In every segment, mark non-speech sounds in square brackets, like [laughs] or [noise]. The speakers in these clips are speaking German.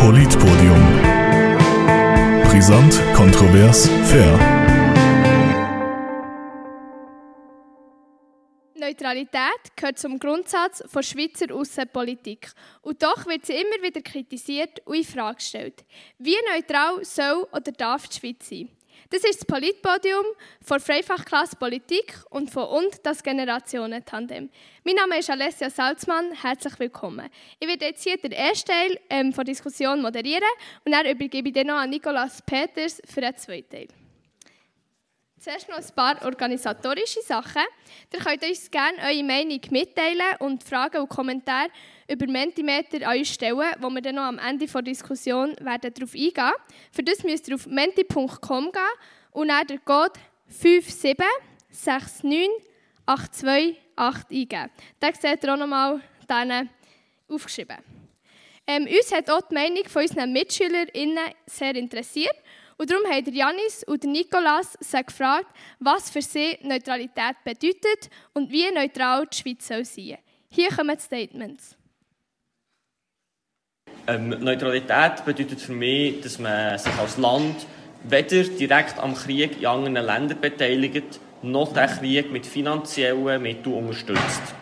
Politpodium. Brisant, kontrovers, fair. Neutralität gehört zum Grundsatz von Schweizer Außenpolitik. Und doch wird sie immer wieder kritisiert und in Frage gestellt. Wie neutral soll oder darf die Schweiz sein? Das ist das Politpodium von Freifachklasse Politik und von und das Generationentandem. Mein Name ist Alessia Salzmann, herzlich willkommen. Ich werde jetzt hier den ersten Teil ähm, der Diskussion moderieren und dann übergebe ich den noch an Nicolas Peters für den zweiten Teil. Zuerst noch ein paar organisatorische Sachen. Ihr könnt uns gerne eure Meinung mitteilen und Fragen und Kommentare über Mentimeter an uns stellen, wo wir dann noch am Ende der Diskussion werden darauf eingehen. Für das müsst ihr auf menti.com gehen und dann den Code 5769828 eingeben. Den seht ihr auch nochmal aufgeschrieben. Ähm, uns hat auch die Meinung von unseren MitschülerInnen sehr interessiert. Und darum haben Janis und Nikolas sie gefragt, was für sie Neutralität bedeutet und wie neutral die Schweiz soll sein. Hier kommen die Statements. Ähm, Neutralität bedeutet für mich, dass man sich als Land weder direkt am Krieg in anderen Ländern beteiligt, noch den Krieg mit finanziellen Mitteln unterstützt.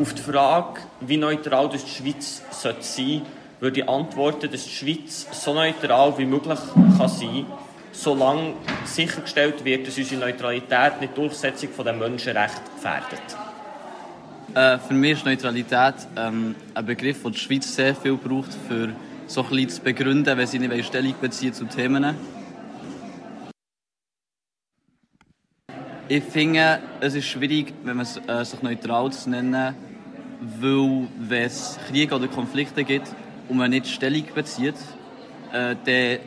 Auf die Frage, wie neutral die Schweiz sein sollte, würde ich antworten, dass die Schweiz so neutral wie möglich kann sein kann, solange sichergestellt wird, dass unsere Neutralität nicht die Durchsetzung der Menschenrechte gefährdet. Äh, für mich ist Neutralität ähm, ein Begriff, den die Schweiz sehr viel braucht, für so ein zu begründen, wenn sie nicht Stellung beziehen zu Themen. Ich finde, es ist schwierig, wenn man äh, sich neutral zu nennen, weil wenn es Kriege oder Konflikte gibt, und man nicht Stellung bezieht, äh, dann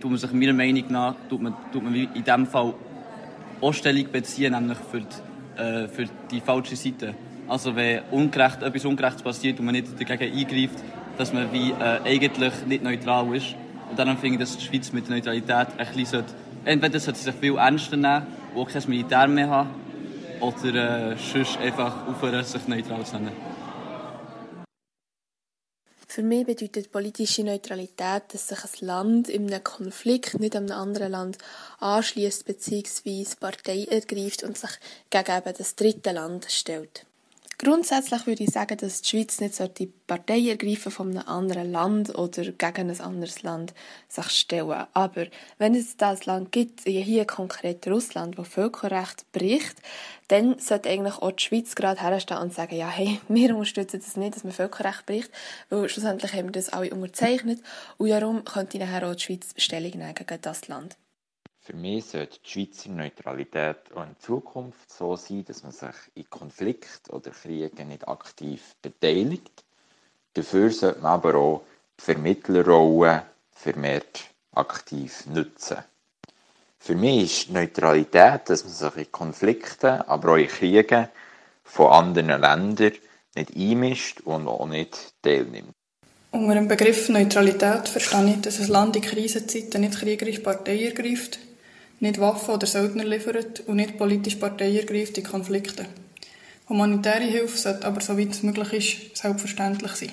tut man sich meiner Meinung nach tut man, tut man in diesem Fall auch Stellung beziehen, nämlich für die, äh, für die falsche Seite. Also wenn ungerecht, etwas Ungerechtes passiert und man nicht dagegen eingreift, dass man wie äh, eigentlich nicht neutral ist. Und dann finde ich, dass die Schweiz mit der Neutralität ein bisschen sollte, entweder sollte sie sich viel ernster nehmen und auch kein Militär mehr haben, oder äh, sonst einfach aufhören, sich neutral zu nennen. Für mich bedeutet politische Neutralität, dass sich ein Land in einem Konflikt nicht einem anderen Land anschließt bzw. Partei ergreift und sich gegen eben das dritte Land stellt. Grundsätzlich würde ich sagen, dass die Schweiz nicht die Partei ergreifen von einem anderen Land oder gegen ein anderes Land sich stellen. Aber wenn es das Land gibt, hier konkret Russland, wo Völkerrecht bricht, dann sollte eigentlich auch die Schweiz gerade herstehen und sagen, ja, hey, [laughs] wir unterstützen das nicht, dass man Völkerrecht bricht, weil schlussendlich haben wir das alle unterzeichnet und darum könnte nachher auch die Schweiz Stellung nehmen gegen das Land. Für mich sollte die Schweizer Neutralität auch in Zukunft so sein, dass man sich in Konflikten oder Kriegen nicht aktiv beteiligt. Dafür sollte man aber auch die Vermittlerrolle vermehrt aktiv nutzen. Für mich ist Neutralität, dass man sich in Konflikten, aber auch in Kriegen von anderen Ländern nicht einmischt und auch nicht teilnimmt. Unter dem Begriff Neutralität verstehe ich, dass ein Land in Krisenzeiten nicht kriegerische Partei ergreift, nicht Waffen oder Söldner liefert und nicht politisch Partei ergreift in Konflikten. Humanitäre Hilfe sollte aber, soweit es möglich ist, selbstverständlich sein.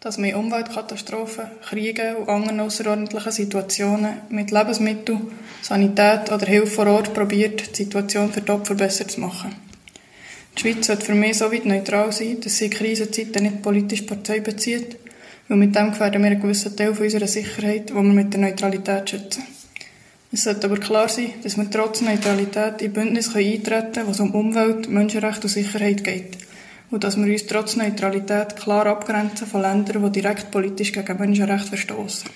Dass man in Umweltkatastrophen, Kriegen und anderen außerordentlichen Situationen mit Lebensmitteln, Sanität oder Hilfe vor Ort probiert, die Situation für die Opfer besser zu machen. Die Schweiz sollte für mich so weit neutral sein, dass sie in Krisenzeiten nicht politisch Partei bezieht, weil mit dem gefährden wir einen gewissen Teil unserer Sicherheit, die wir mit der Neutralität schützen. Es sollte aber klar sein, dass wir trotz Neutralität in Bündnisse eintreten können, wo es um Umwelt, Menschenrechte und Sicherheit geht. Und dass wir uns trotz Neutralität klar abgrenzen von Ländern, die direkt politisch gegen Menschenrechte verstoßen.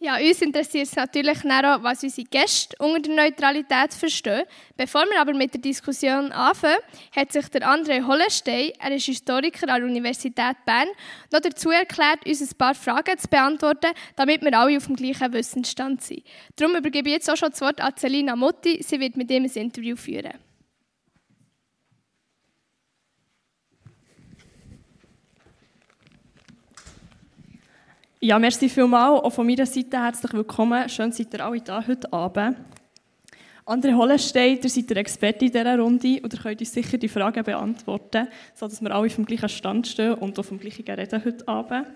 Ja, uns interessiert es natürlich auch, was unsere Gäste unter der Neutralität verstehen. Bevor wir aber mit der Diskussion anfangen, hat sich der André Hollestein, er ist Historiker an der Universität Bern, noch dazu erklärt, uns ein paar Fragen zu beantworten, damit wir alle auf dem gleichen Wissensstand sind. Darum übergebe ich jetzt auch schon das Wort an Celina Mutti. Sie wird mit ihm ein Interview führen. Ja, merci vielmals. Auch von meiner Seite herzlich willkommen. Schön, seid ihr alle da heute Abend. André Hollenstein, ihr seid der Experte in dieser Runde und ihr könnt uns sicher die Fragen beantworten, sodass wir alle vom gleichen Stand stehen und auf dem gleichen reden heute Abend.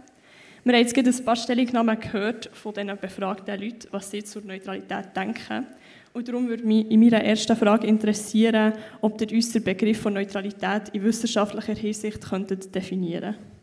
Wir haben jetzt gerade ein paar Stellungnahmen gehört von diesen befragten Leuten, was sie zur Neutralität denken. Und darum würde mich in meiner ersten Frage interessieren, ob ihr uns den Begriff von Neutralität in wissenschaftlicher Hinsicht definieren könntet.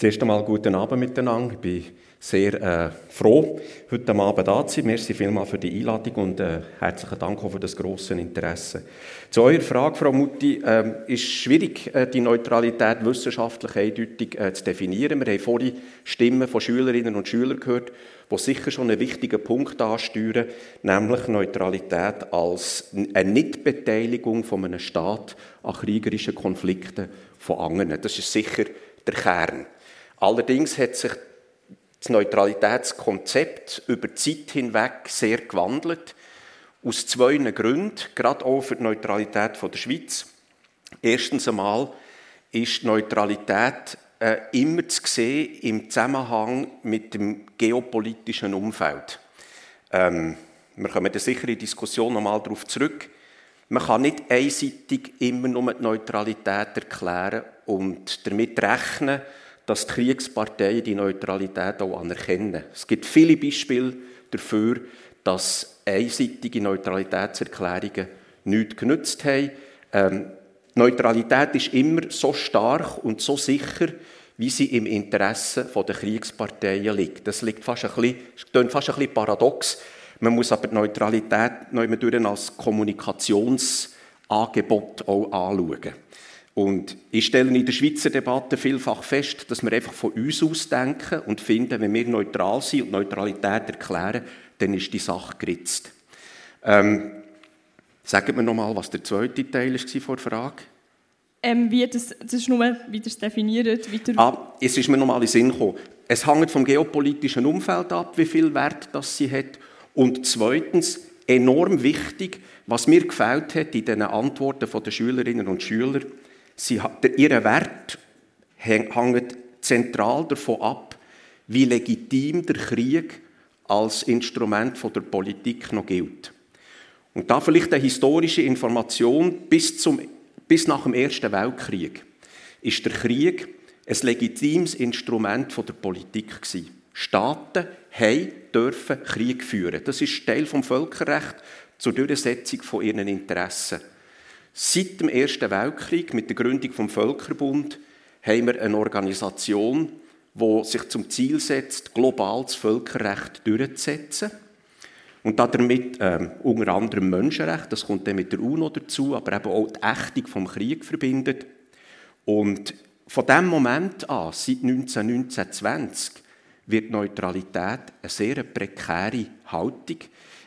Zuerst einmal guten Abend miteinander. Ich bin sehr äh, froh, heute Abend da zu sein. Merci vielmals für die Einladung und äh, herzlichen Dank auch für das grosse Interesse. Zu eurer Frage, Frau Mutti, äh, ist schwierig, äh, die Neutralität wissenschaftlich eindeutig äh, zu definieren. Wir haben vorhin Stimmen von Schülerinnen und Schülern gehört, die sicher schon einen wichtigen Punkt ansteuern, nämlich Neutralität als eine Nichtbeteiligung von einem Staat an kriegerischen Konflikten von anderen. Das ist sicher der Kern. Allerdings hat sich das Neutralitätskonzept über die Zeit hinweg sehr gewandelt. Aus zwei Gründen, gerade auch für die Neutralität der Schweiz. Erstens einmal ist Neutralität äh, immer zu sehen im Zusammenhang mit dem geopolitischen Umfeld. Ähm, wir kommen da sicher in die Diskussion nochmal darauf zurück. Man kann nicht einseitig immer nur die Neutralität erklären und damit rechnen, dass die Kriegsparteien die Neutralität auch anerkennen. Es gibt viele Beispiele dafür, dass einseitige Neutralitätserklärungen nichts genützt haben. Ähm, Neutralität ist immer so stark und so sicher, wie sie im Interesse der Kriegsparteien liegt. Das liegt fast ein bisschen, klingt fast ein bisschen paradox. Man muss aber die Neutralität noch immer als Kommunikationsangebot auch anschauen. Und ich stelle in der Schweizer Debatte vielfach fest, dass wir einfach von uns aus denken und finden, wenn wir neutral sind und Neutralität erklären, dann ist die Sache geritzt. Ähm, sagen wir nochmal, was der zweite Teil war vor der Frage. Ähm, wie das, das ist nur, wie es definiert. Wie ah, es ist mir nochmal in den Sinn gekommen. Es hängt vom geopolitischen Umfeld ab, wie viel Wert das sie hat. Und zweitens, enorm wichtig, was mir gefällt hat in den Antworten der Schülerinnen und Schüler, Sie, ihr Wert hängt zentral davon ab, wie legitim der Krieg als Instrument der Politik noch gilt. Und da vielleicht eine historische Information bis, zum, bis nach dem Ersten Weltkrieg ist der Krieg ein legitimes Instrument der Politik gewesen. Staaten haben dürfen Krieg führen. Das ist Teil vom Völkerrecht zur Durchsetzung von ihren Interessen. Seit dem Ersten Weltkrieg, mit der Gründung vom Völkerbund, haben wir eine Organisation, die sich zum Ziel setzt, global das Völkerrecht durchzusetzen. Und damit ähm, unter anderem Menschenrecht, das kommt dann mit der UNO dazu, aber eben auch die Ächtung vom Krieg verbindet. Und von dem Moment an, seit 1919-20, wird Neutralität eine sehr prekäre Haltung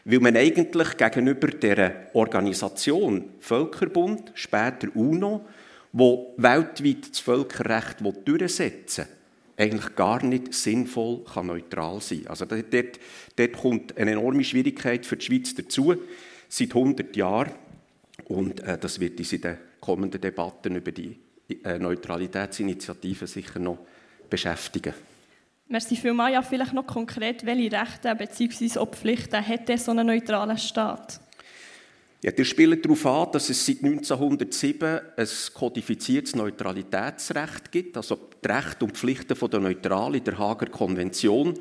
weil man eigentlich gegenüber der Organisation Völkerbund, später UNO, wo weltweit das Völkerrecht durchsetzen will, eigentlich gar nicht sinnvoll kann neutral sein Also dort, dort kommt eine enorme Schwierigkeit für die Schweiz dazu, seit 100 Jahren. Und äh, das wird uns in den kommenden Debatten über die äh, Neutralitätsinitiative sicher noch beschäftigen. Merci vielmals. Ja, vielleicht noch konkret, welche Rechte bzw. Pflichten hat so ein neutraler Staat? Ja, der spielt darauf an, dass es seit 1907 ein kodifiziertes Neutralitätsrecht gibt, also die Rechte und Pflichten der Neutralen der Hager Konvention.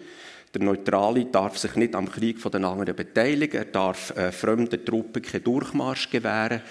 Der Neutrale darf sich nicht am Krieg der anderen beteiligen, er darf äh, fremden Truppen keinen Durchmarsch gewähren,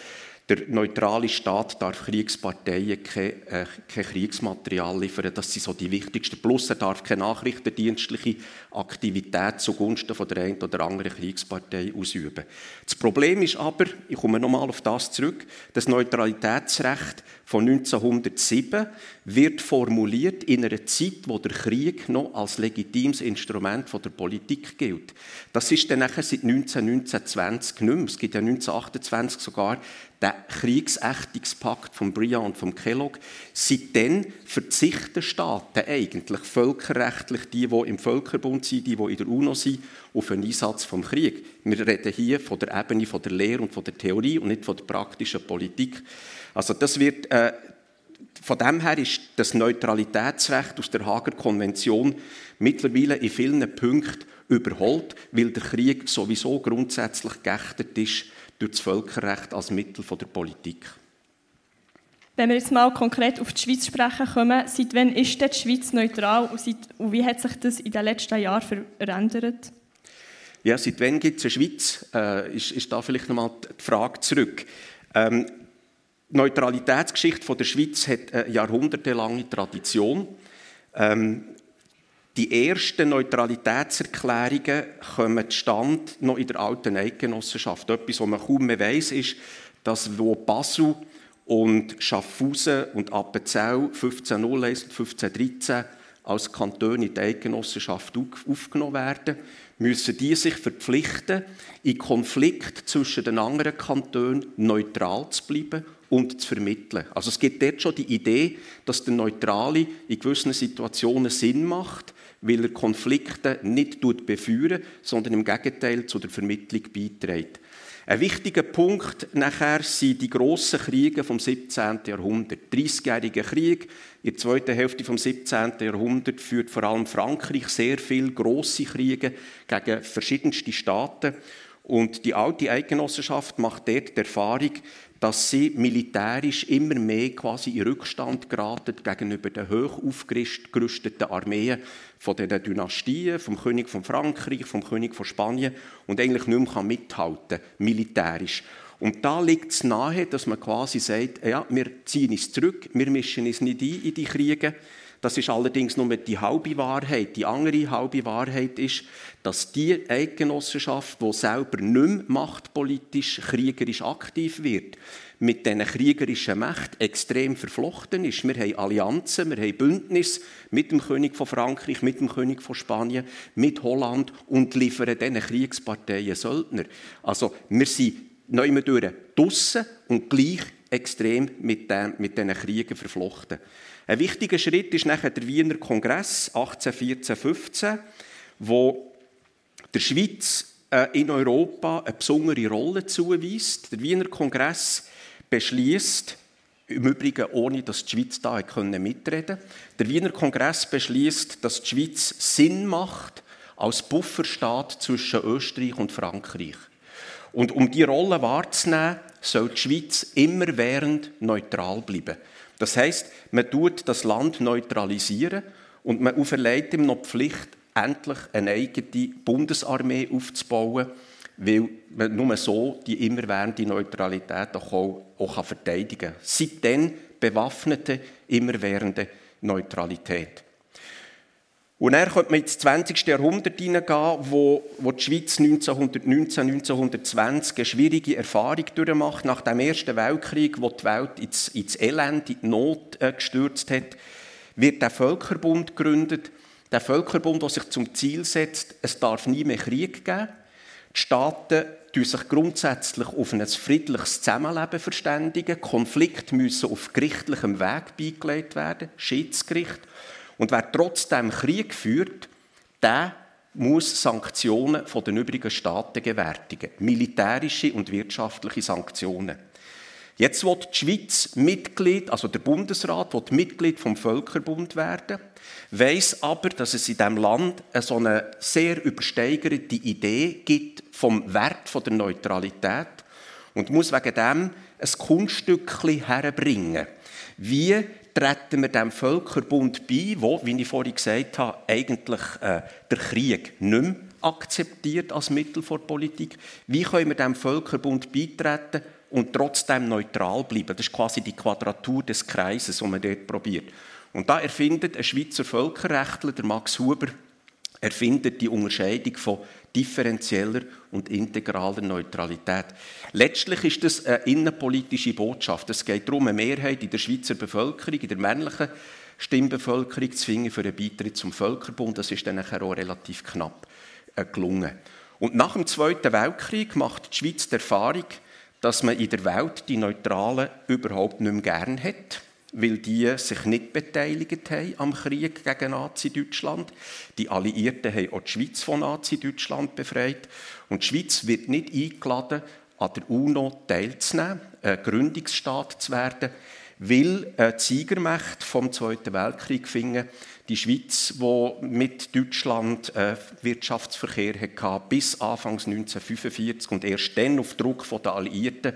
der neutrale Staat darf Kriegsparteien kein, äh, kein Kriegsmaterial liefern. Das sind so die wichtigsten. Plus er darf keine nachrichtendienstliche Aktivität zugunsten von der einen oder anderen Kriegspartei ausüben. Das Problem ist aber, ich komme nochmal auf das zurück, das Neutralitätsrecht von 1907 wird formuliert in einer Zeit, wo der Krieg noch als legitimes Instrument von der Politik gilt. Das ist dann nachher seit 1919-20 nicht mehr. Es gibt ja 1928 sogar der Kriegsächtungspakt von Briand und von Kellogg, seitdem verzichten Staaten eigentlich völkerrechtlich, die, die im Völkerbund sind, die, die in der UNO sind, auf den Einsatz vom Krieg. Wir reden hier von der Ebene von der Lehre und von der Theorie und nicht von der praktischen Politik. Also das wird äh, von dem her ist das Neutralitätsrecht aus der Hager Konvention mittlerweile in vielen Punkten überholt, weil der Krieg sowieso grundsätzlich geächtet ist durch das Völkerrecht als Mittel der Politik. Wenn wir jetzt mal konkret auf die Schweiz sprechen kommen, seit wann ist die Schweiz neutral und, seit, und wie hat sich das in den letzten Jahren verändert? Ja, seit wann gibt es eine Schweiz? Äh, ist, ist da vielleicht nochmal die Frage zurück. Ähm, die Neutralitätsgeschichte von der Schweiz hat eine jahrhundertelange Tradition. Ähm, die ersten Neutralitätserklärungen kommen zustande noch in der alten Eidgenossenschaft. Etwas, was man kaum mehr weiss, ist, dass wo Basel und Schaffhausen und Appenzell 1501 und 1513 als Kantone in die Eidgenossenschaft aufgenommen werden, müssen die sich verpflichten, in Konflikt zwischen den anderen Kantonen neutral zu bleiben und zu vermitteln. Also es gibt dort schon die Idee, dass der Neutrale in gewissen Situationen Sinn macht, weil er Konflikte nicht befeuert, sondern im Gegenteil zu der Vermittlung beiträgt. Ein wichtiger Punkt nachher sind die grossen Kriege vom 17. Jahrhundert. 30-jähriger Krieg in der zweiten Hälfte vom 17. Jahrhundert führt vor allem Frankreich sehr viele grosse Kriege gegen verschiedenste Staaten. Und die alte Eidgenossenschaft macht dort die Erfahrung, dass sie militärisch immer mehr quasi in Rückstand geraten gegenüber den hoch aufgerüsteten Armeen von den Dynastien, vom König von Frankreich, vom König von Spanien und eigentlich nicht mehr mithalten kann, militärisch. Und da liegt es nahe, dass man quasi sagt, ja, wir ziehen uns zurück, wir mischen uns nicht ein in die Kriege, das ist allerdings nur die halbe Wahrheit. Die andere halbe Wahrheit ist, dass die Eidgenossenschaft, die selber nicht mehr machtpolitisch, kriegerisch aktiv wird, mit diesen kriegerischen Mächten extrem verflochten ist. Wir haben Allianzen, wir haben Bündnisse mit dem König von Frankreich, mit dem König von Spanien, mit Holland und liefern diesen Kriegsparteien Söldner. Also wir sind neu durch draussen und gleich extrem mit, mit diesen Kriegen verflochten. Ein wichtiger Schritt ist nachher der Wiener Kongress 1814-15, wo der Schweiz äh, in Europa eine besondere Rolle zuweist. Der Wiener Kongress beschließt, im Übrigen ohne, dass die Schweiz da mitreden konnte. Der Wiener Kongress beschließt, dass die Schweiz Sinn macht als Bufferstaat zwischen Österreich und Frankreich. Und um die Rolle wahrzunehmen, soll die Schweiz immerwährend neutral bleiben. Das heißt, man tut das Land neutralisieren und man auferlegt ihm noch die Pflicht, endlich eine eigene Bundesarmee aufzubauen, weil man nur so die immerwährende Neutralität auch, auch verteidigen kann. Seitdem bewaffnete, immerwährende Neutralität. Und dann könnte man ins 20. Jahrhundert hineingehen, wo, wo die Schweiz 1919, 1920 eine schwierige Erfahrung durchmacht. Nach dem Ersten Weltkrieg, wo die Welt ins, ins Elend, in die Not äh, gestürzt hat, wird der Völkerbund gegründet. Der Völkerbund, der sich zum Ziel setzt, es darf nie mehr Krieg geben. Die Staaten tun sich grundsätzlich auf ein friedliches Zusammenleben verständigen. Konflikte müssen auf gerichtlichem Weg beigelegt werden, Schiedsgericht. Und wer trotzdem Krieg führt, der muss Sanktionen von den übrigen Staaten gewärtigen. Militärische und wirtschaftliche Sanktionen. Jetzt wird die Schweiz Mitglied, also der Bundesrat, wird Mitglied vom Völkerbund werden, weiß aber, dass es in diesem Land eine so eine sehr übersteigerte Idee gibt vom Wert der Neutralität und muss wegen dem ein Kunststückchen herbringen. Wie treten wir dem Völkerbund bei, wo, wie ich vorhin gesagt habe, eigentlich äh, der Krieg nicht mehr akzeptiert als Mittel der Politik. Wie können wir dem Völkerbund beitreten und trotzdem neutral bleiben? Das ist quasi die Quadratur des Kreises, die man dort probiert. Und da erfindet ein Schweizer Völkerrechtler, der Max Huber, erfindet die Unterscheidung von differenzieller und integraler Neutralität. Letztlich ist das eine innenpolitische Botschaft. Es geht darum, eine Mehrheit in der Schweizer Bevölkerung, in der männlichen Stimmbevölkerung zu finden für einen Beitritt zum Völkerbund. Das ist dann auch relativ knapp äh, gelungen. Und nach dem Zweiten Weltkrieg macht die Schweiz die Erfahrung, dass man in der Welt die Neutralen überhaupt nicht mehr gern hat weil die sich nicht beteiligt haben am Krieg gegen Nazi-Deutschland. Die Alliierten haben auch die Schweiz von Nazi-Deutschland befreit. Und die Schweiz wird nicht eingeladen, an der UNO teilzunehmen, ein Gründungsstaat zu werden, weil äh, die Siegermächte vom Zweiten Weltkrieg finden, die Schweiz, die mit Deutschland äh, Wirtschaftsverkehr hatte, bis Anfangs 1945 und erst dann auf Druck der Alliierten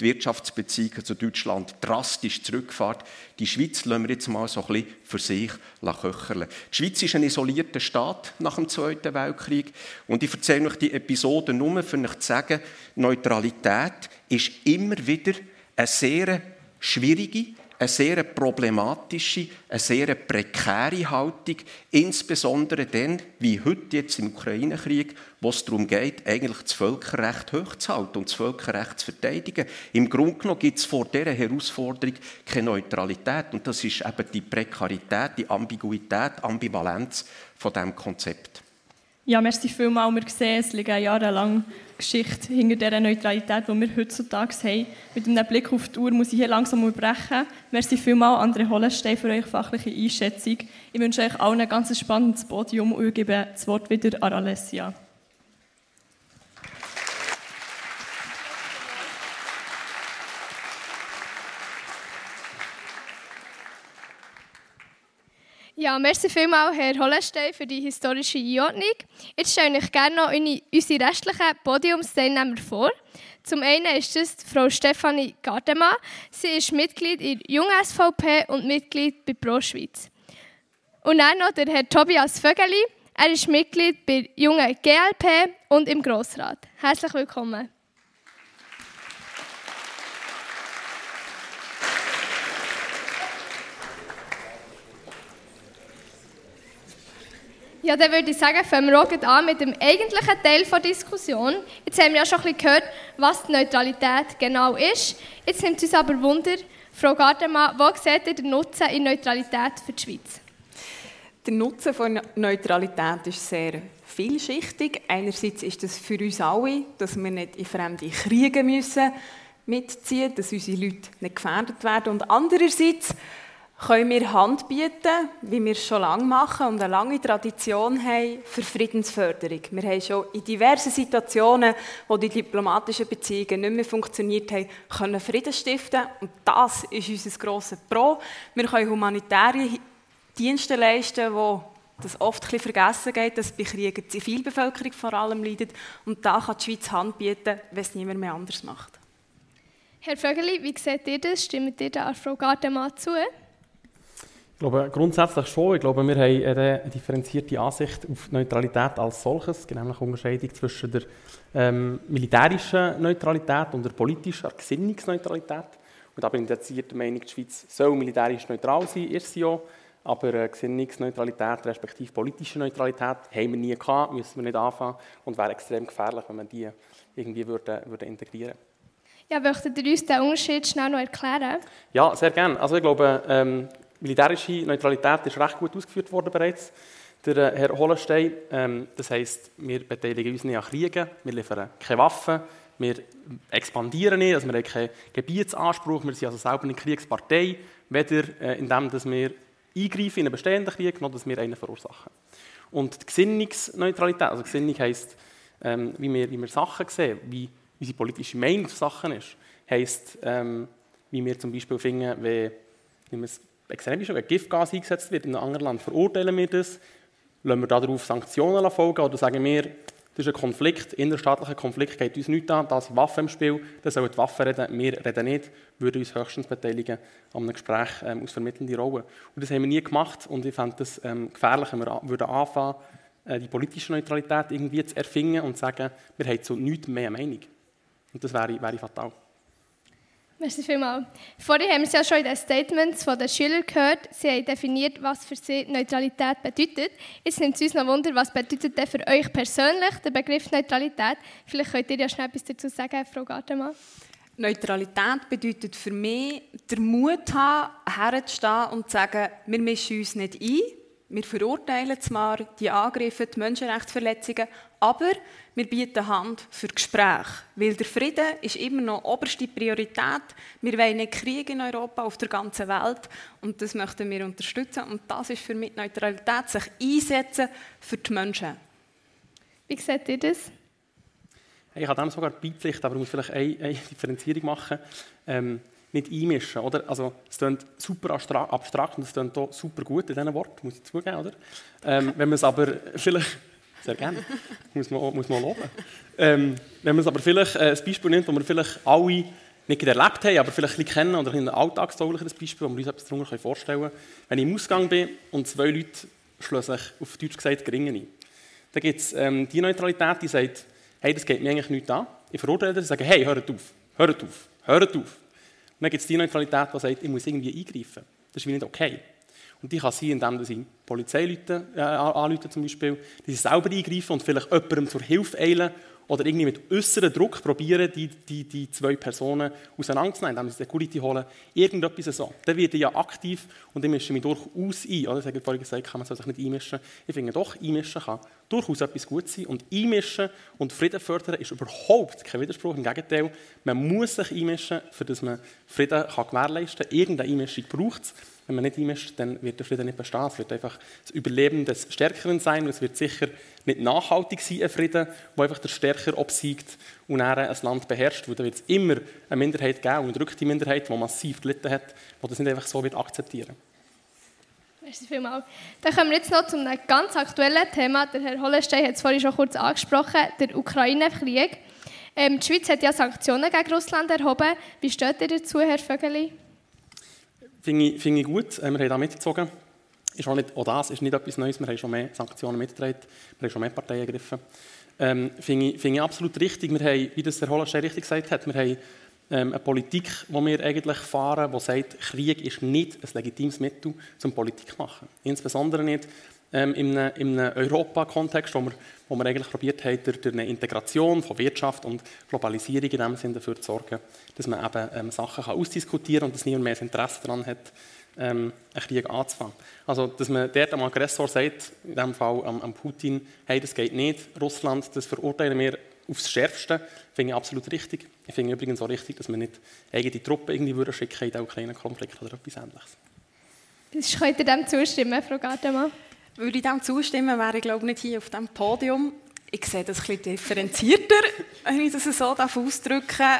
die Wirtschaftsbeziehungen zu Deutschland drastisch zurückfährt. Die Schweiz lassen wir jetzt mal so ein bisschen für sich köcheln. Die Schweiz ist ein isolierter Staat nach dem Zweiten Weltkrieg. Und ich erzähle euch die Episode nur, um euch zu sagen, Neutralität ist immer wieder eine sehr schwierige, eine sehr problematische, eine sehr prekäre Haltung, insbesondere dann, wie heute jetzt im Ukraine-Krieg, wo es darum geht, eigentlich das Völkerrecht hochzuhalten und das Völkerrecht zu verteidigen. Im Grunde genommen gibt es vor dieser Herausforderung keine Neutralität und das ist eben die Prekarität, die Ambiguität, Ambivalenz von diesem Konzept. Ja, merci vielmals. Wir sehen, es liegt jahrelang Geschichte hinter dieser Neutralität, die wir heutzutage haben. Mit einem Blick auf die Uhr muss ich hier langsam unterbrechen. Merci vielmals, André Hollenstein, für eure fachliche Einschätzung. Ich wünsche euch allen ein ganz spannendes Podium und übergebe das Wort wieder an Alessia. Ja, merci vielmals, Herr Hollenstein, für die historische Einordnung. Jetzt stelle ich gerne noch unsere restlichen Podiumsteilnehmer vor. Zum einen ist das Frau Stefanie Gardemann. Sie ist Mitglied in Jung SVP und Mitglied bei Pro Schweiz. Und dann noch der Herr Tobias Vögeli. Er ist Mitglied bei Jungen GLP und im Grossrat. Herzlich willkommen. Ja, dann würde ich sagen, fangen wir auch an mit dem eigentlichen Teil der Diskussion. Jetzt haben wir ja schon ein bisschen gehört, was die Neutralität genau ist. Jetzt nimmt es uns aber Wunder, Frau Gardemann, wo seht ihr den Nutzen in Neutralität für die Schweiz? Der Nutzen von Neutralität ist sehr vielschichtig. Einerseits ist es für uns alle, dass wir nicht in fremde Kriege müssen mitziehen, dass unsere Leute nicht gefährdet werden. Und andererseits können wir Hand bieten, wie wir es schon lange machen und eine lange Tradition haben für Friedensförderung. Wir haben schon in diversen Situationen, wo die diplomatischen Beziehungen nicht mehr funktioniert haben, können Frieden stiften und das ist unser grosses Pro. Wir können humanitäre Dienste leisten, wo das oft ein vergessen geht, dass bei Kriegen die Zivilbevölkerung vor allem leidet und da kann die Schweiz Hand bieten, wenn es niemand mehr anders macht. Herr Vögeli, wie seht ihr das? Stimmt ihr da Frau Gardemann zu? Ich glaube grundsätzlich schon. Ich glaube, wir haben eine differenzierte Ansicht auf Neutralität als solches, nämlich eine Unterscheidung zwischen der ähm, militärischen Neutralität und der politischen Gesinnungsneutralität. Und da bin ich dezidiert der Meinung, die Schweiz soll militärisch neutral sein, ist sie ja. Aber äh, Gesinnungsneutralität respektive politische Neutralität haben wir nie gehabt, müssen wir nicht anfangen und wäre extrem gefährlich, wenn man die irgendwie würde, würde integrieren ja, möchtet ihr uns den Unterschied schnell noch erklären? Ja, sehr gerne. Also ich glaube, ähm, militärische Neutralität ist recht gut ausgeführt worden bereits. Der äh, Herr Hollenstein, ähm, das heisst, wir beteiligen uns nicht an Kriegen, wir liefern keine Waffen, wir expandieren nicht, also wir haben keinen Gebietsanspruch, wir sind also selber eine Kriegspartei, weder äh, indem dass wir eingreifen in einen bestehenden Krieg, noch dass wir einen verursachen. Und die Gesinnungsneutralität, also Gesinnung heisst, ähm, wie, wir, wie wir Sachen sehen, wie unsere politische Meinung zu Sachen ist, heisst, ähm, wie wir zum Beispiel finden, wenn, wie wir extrem ist, wenn Giftgas eingesetzt wird in einem anderen Land, verurteilen wir das, lassen wir darauf Sanktionen folgen oder sagen wir, das ist ein Konflikt, innerstaatlicher Konflikt geht uns nichts an, da sind Waffen im Spiel, da sollen die Waffen reden, wir reden nicht, würden uns höchstens beteiligen an einem Gespräch ähm, aus vermittelnder Rolle. Und das haben wir nie gemacht und ich fände es ähm, gefährlich, wenn wir würden anfangen, äh, die politische Neutralität irgendwie zu erfinden und zu sagen, wir haben zu nichts mehr Meinung. Und das wäre, wäre fatal. Merci vielmals. Vorhin haben wir es ja schon in den Statements der Schüler gehört. Sie haben definiert, was für sie Neutralität bedeutet. Jetzt nimmt es uns noch Wunder, was bedeutet denn für euch persönlich der Begriff Neutralität? Vielleicht könnt ihr ja schnell etwas dazu sagen, Frau Gartemann. Neutralität bedeutet für mich, den Mut haben, herzustehen und zu sagen, wir mischen uns nicht ein, wir verurteilen zwar die Angriffe, die Menschenrechtsverletzungen, aber wir bieten Hand für Gespräche. Weil der Frieden ist immer noch oberste Priorität. Wir wollen nicht Krieg in Europa, auf der ganzen Welt. Und das möchten wir unterstützen. Und das ist für mich Neutralität, sich einsetzen für die Menschen. Wie seht ihr das? Ich habe dem sogar beipflichtet, aber ich muss vielleicht eine, eine Differenzierung machen. Ähm, nicht einmischen, oder? Also, es klingt super abstrakt und es klingt auch super gut in diesen Worten, muss ich zugeben, oder? Ähm, wenn man es aber vielleicht... Sehr gerne. muss man, muss man loben. Ähm, wenn man es aber vielleicht äh, ein Beispiel nimmt, das wir vielleicht alle nicht erlebt haben, aber vielleicht ein kennen oder ein alltagstaugliches Beispiel, wo wir uns etwas darunter vorstellen können. Wenn ich im Ausgang bin und zwei Leute schließen sich auf Deutsch gesagt geringen ein, dann gibt es ähm, die Neutralität, die sagt, hey, das geht mir eigentlich nicht an. Ich verurteile das, sage, hey, hört auf, hört auf, hört auf. Dann gibt es die Neutralität, die sagt, ich muss irgendwie eingreifen. Das ist wie nicht okay. Und die kann sein, indem sie Polizei äh, anrufen zum Beispiel, die sie selber eingreifen und vielleicht jemandem zur Hilfe eilen oder irgendwie mit äußerem Druck probieren, die, die, die zwei Personen auseinanderzunehmen, indem sie Security holen, irgendetwas so. Dann wird ja aktiv und ich mische mich durchaus ein. Oder? Ich habe vorhin gesagt, man soll sich nicht einmischen. Ich finde doch, einmischen kann durchaus etwas gut sein. Und einmischen und Frieden fördern ist überhaupt kein Widerspruch. Im Gegenteil, man muss sich einmischen, damit man Frieden kann gewährleisten kann. Irgendeine Einmischung braucht es. Wenn man nicht einmischt, dann wird der Frieden nicht bestehen. Es wird einfach das Überleben des Stärkeren sein. Und es wird sicher nicht nachhaltig sein, ein Frieden, wo einfach der Stärker obsiegt und dann ein Land beherrscht. Weil da wird es immer eine Minderheit geben, eine unterdrückte Minderheit, die massiv gelitten hat, die das nicht einfach so wird akzeptieren Merci vielmals. Dann kommen wir jetzt noch zu einem ganz aktuellen Thema. Der Herr Hollestein hat es vorhin schon kurz angesprochen, der Ukraine-Krieg. Ähm, die Schweiz hat ja Sanktionen gegen Russland erhoben. Wie steht ihr dazu, Herr Vögeli? Finde ich, find ich gut. Äh, wir haben da mitgezogen. Ist auch, nicht, auch das ist nicht etwas Neues. Wir haben schon mehr Sanktionen mitgetragen. Wir haben schon mehr Parteien ergriffen. Ähm, Finde ich, find ich absolut richtig. Wir haben, wie das Herr Hollerstein richtig gesagt hat, wir haben ähm, eine Politik, die wir eigentlich fahren, die sagt, Krieg ist nicht ein legitimes Mittel zum Politik zu machen. Insbesondere nicht ähm, in einem, in einem Europa-Kontext, wo wir, wo wir eigentlich probiert haben, durch, eine Integration von Wirtschaft und Globalisierung in dem Sinne dafür zu sorgen, dass man eben ähm, Sachen kann ausdiskutieren kann und dass niemand mehr das Interesse daran hat, ähm, einen Krieg anzufangen. Also, dass man dort am Aggressor sagt, in diesem Fall am, am Putin, hey, das geht nicht, Russland, das verurteilen wir aufs Schärfste, finde ich absolut richtig. Ich finde übrigens auch richtig, dass man nicht eigene Truppen irgendwie würde schicken in diesen kleinen Konflikt oder etwas Ähnliches. Das könnt ihr dem zustimmen, Frau Gartemann? Würde ich dem zustimmen, wäre ich glaube nicht hier auf dem Podium. Ich sehe das etwas differenzierter, [laughs] wenn ich das so ausdrücken.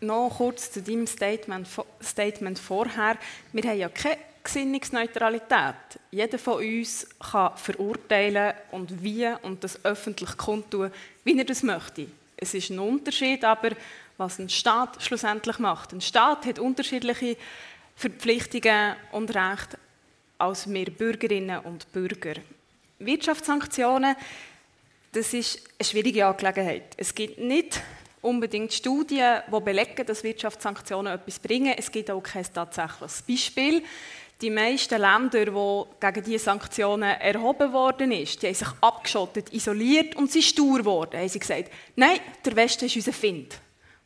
Noch kurz zu deinem Statement, Statement vorher. Wir haben ja keine Gesinnungsneutralität. Jeder von uns kann verurteilen und wie und das öffentlich kundtun, wie er das möchte. Es ist ein Unterschied aber, was ein Staat schlussendlich macht. Ein Staat hat unterschiedliche Verpflichtungen und Rechte als wir Bürgerinnen und Bürger. Wirtschaftssanktionen, das ist eine schwierige Angelegenheit. Es gibt nicht unbedingt Studien, die belegen, dass Wirtschaftssanktionen etwas bringen. Es gibt auch kein tatsächliches Beispiel. Die meisten Länder, die gegen diese Sanktionen erhoben worden sind, die haben sich abgeschottet, isoliert und sie stur geworden. Haben gesagt, nein, der Westen ist unser Find.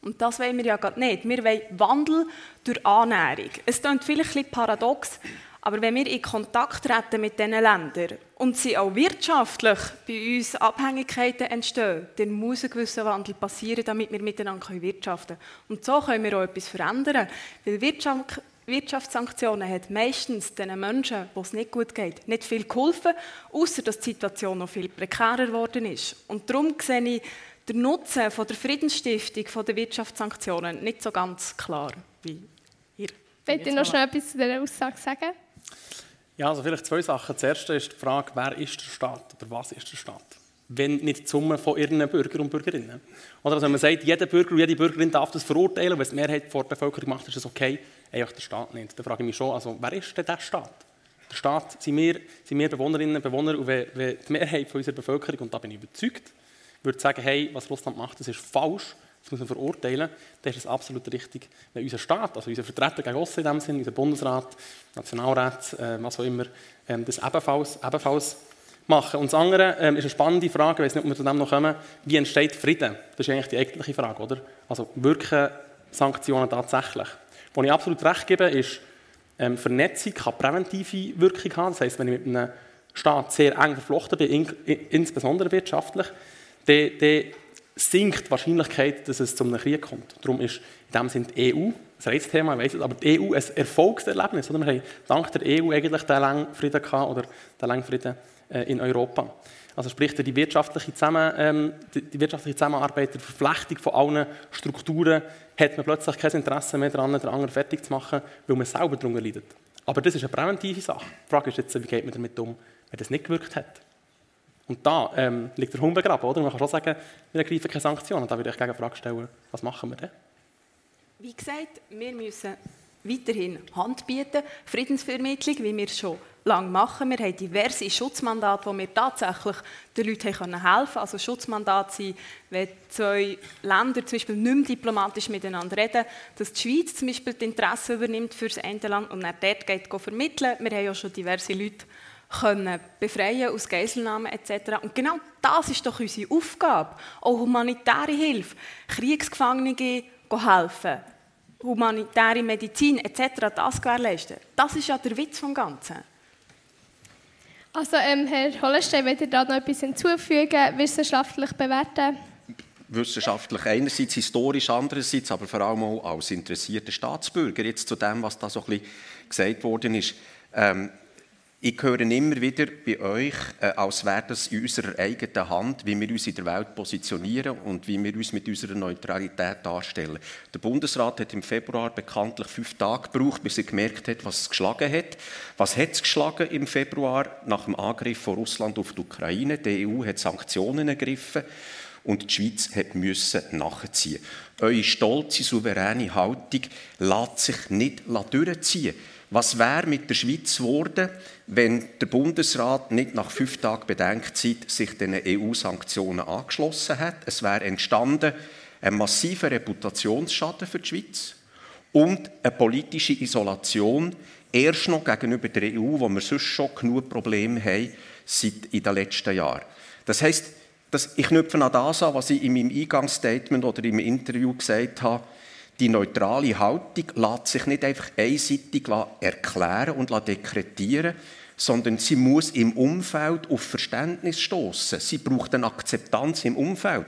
Und das wollen wir ja gerade nicht. Wir wollen Wandel durch Annäherung. Es klingt vielleicht ein bisschen paradox, aber wenn wir in Kontakt treten mit diesen Ländern und sie auch wirtschaftlich bei uns Abhängigkeiten entstehen, dann muss ein gewisser Wandel passieren, damit wir miteinander wirtschaften können. Und so können wir auch etwas verändern. Weil Wirtschaft, Wirtschaftssanktionen hat meistens den Menschen, wo es nicht gut geht, nicht viel geholfen, außer dass die Situation noch viel prekärer geworden ist. Und darum sehe ich den Nutzen von der Friedensstiftung von der Wirtschaftssanktionen nicht so ganz klar wie ihr. Wollt ihr noch schnell etwas zu dieser Aussage sagen? Ja, also vielleicht zwei Sachen. Das erste ist die Frage, wer ist der Staat oder was ist der Staat? Wenn nicht die Summe von ihren Bürgern und Bürgerinnen. Oder also wenn man sagt, jeder Bürger und jede Bürgerin darf das verurteilen, wenn es die Mehrheit der Bevölkerung macht, ist das okay, einfach der Staat nicht. Dann frage ich mich schon, also wer ist denn der Staat? Der Staat sind wir, sind wir Bewohnerinnen und Bewohner und wenn, wenn die Mehrheit unserer Bevölkerung, und da bin ich überzeugt, würde sagen, hey, was Russland macht, das ist falsch, das muss man verurteilen, dann ist es absolut richtig, wenn unser Staat, also unser Vertreter gegen Osten in dem Sinn, unser Bundesrat, Nationalrat, äh, was auch immer, ähm, das ebenfalls, ebenfalls machen. Und das andere ähm, ist eine spannende Frage, ich weiß nicht, ob wir zu dem noch kommen, wie entsteht Frieden? Das ist eigentlich die eigentliche Frage, oder? Also wirken Sanktionen tatsächlich? Wo ich absolut recht gebe, ist, ähm, Vernetzung kann präventive Wirkung haben. Das heisst, wenn ich mit einem Staat sehr eng verflochten bin, in, insbesondere wirtschaftlich, dann sinkt die Wahrscheinlichkeit, dass es zu einem Krieg kommt. Darum ist in dem Sinne die EU, das Reizthema, ich weiss es, aber die EU ein Erfolgserlebnis. Oder? Wir haben dank der EU eigentlich den langen Frieden gehabt, oder den langen Frieden äh, in Europa. Also sprich, die wirtschaftliche, Zusammen, ähm, die wirtschaftliche Zusammenarbeit, die Verflechtung von allen Strukturen, hat man plötzlich kein Interesse mehr daran, den anderen fertig zu machen, weil man selber darunter leidet. Aber das ist eine präventive Sache. Die Frage ist jetzt, wie geht man damit um, wenn das nicht gewirkt hat? Und da ähm, liegt der Hund begraben, oder? Man kann schon sagen, wir ergreifen keine Sanktionen. Da würde ich gegen Frage stellen, was machen wir denn? Wie gesagt, wir müssen weiterhin Hand bieten, Friedensvermittlung, wie wir es schon lange machen. Wir haben diverse Schutzmandate, wo wir tatsächlich den Leuten helfen können. Also Schutzmandate sind, wenn zwei Länder zum Beispiel nicht mehr diplomatisch miteinander reden, dass die Schweiz zum Beispiel das Interesse übernimmt für das eine Land und dann dort geht vermitteln. Wir haben ja schon diverse Leute können befreien aus Geiselnahmen etc. Und genau das ist doch unsere Aufgabe. Auch humanitäre Hilfe, Kriegsgefangene helfen, humanitäre Medizin etc. das gewährleisten. Das ist ja der Witz vom Ganzen. Also ähm, Herr Hollenstein, wollt ihr da noch etwas hinzufügen, wissenschaftlich bewerten? Wissenschaftlich einerseits, historisch andererseits, aber vor allem auch als interessierter Staatsbürger. Jetzt zu dem, was da so ein bisschen gesagt worden ist. Ähm, ich höre immer wieder bei euch, äh, als wäre das in unserer eigenen Hand, wie wir uns in der Welt positionieren und wie wir uns mit unserer Neutralität darstellen. Der Bundesrat hat im Februar bekanntlich fünf Tage gebraucht, bis er gemerkt hat, was es geschlagen hat. Was hat es geschlagen im Februar nach dem Angriff von Russland auf die Ukraine? Die EU hat Sanktionen ergriffen und die Schweiz hat müssen nachziehen. Eure stolze, souveräne Haltung lässt sich nicht durchziehen. Was wäre mit der Schweiz geworden, wenn der Bundesrat nicht nach fünf Tagen Bedenkzeit sich den EU-Sanktionen angeschlossen hat? Es wäre entstanden ein massiver Reputationsschaden für die Schweiz und eine politische Isolation, erst noch gegenüber der EU, wo wir sonst schon genug Probleme haben seit in den letzten Jahren. Das heißt, ich knüpfe an das an, was ich in meinem Eingangsstatement oder im Interview gesagt habe die neutrale Haltung lässt sich nicht einfach einseitig erklären und dekretieren, sondern sie muss im Umfeld auf Verständnis stoßen. Sie braucht eine Akzeptanz im Umfeld.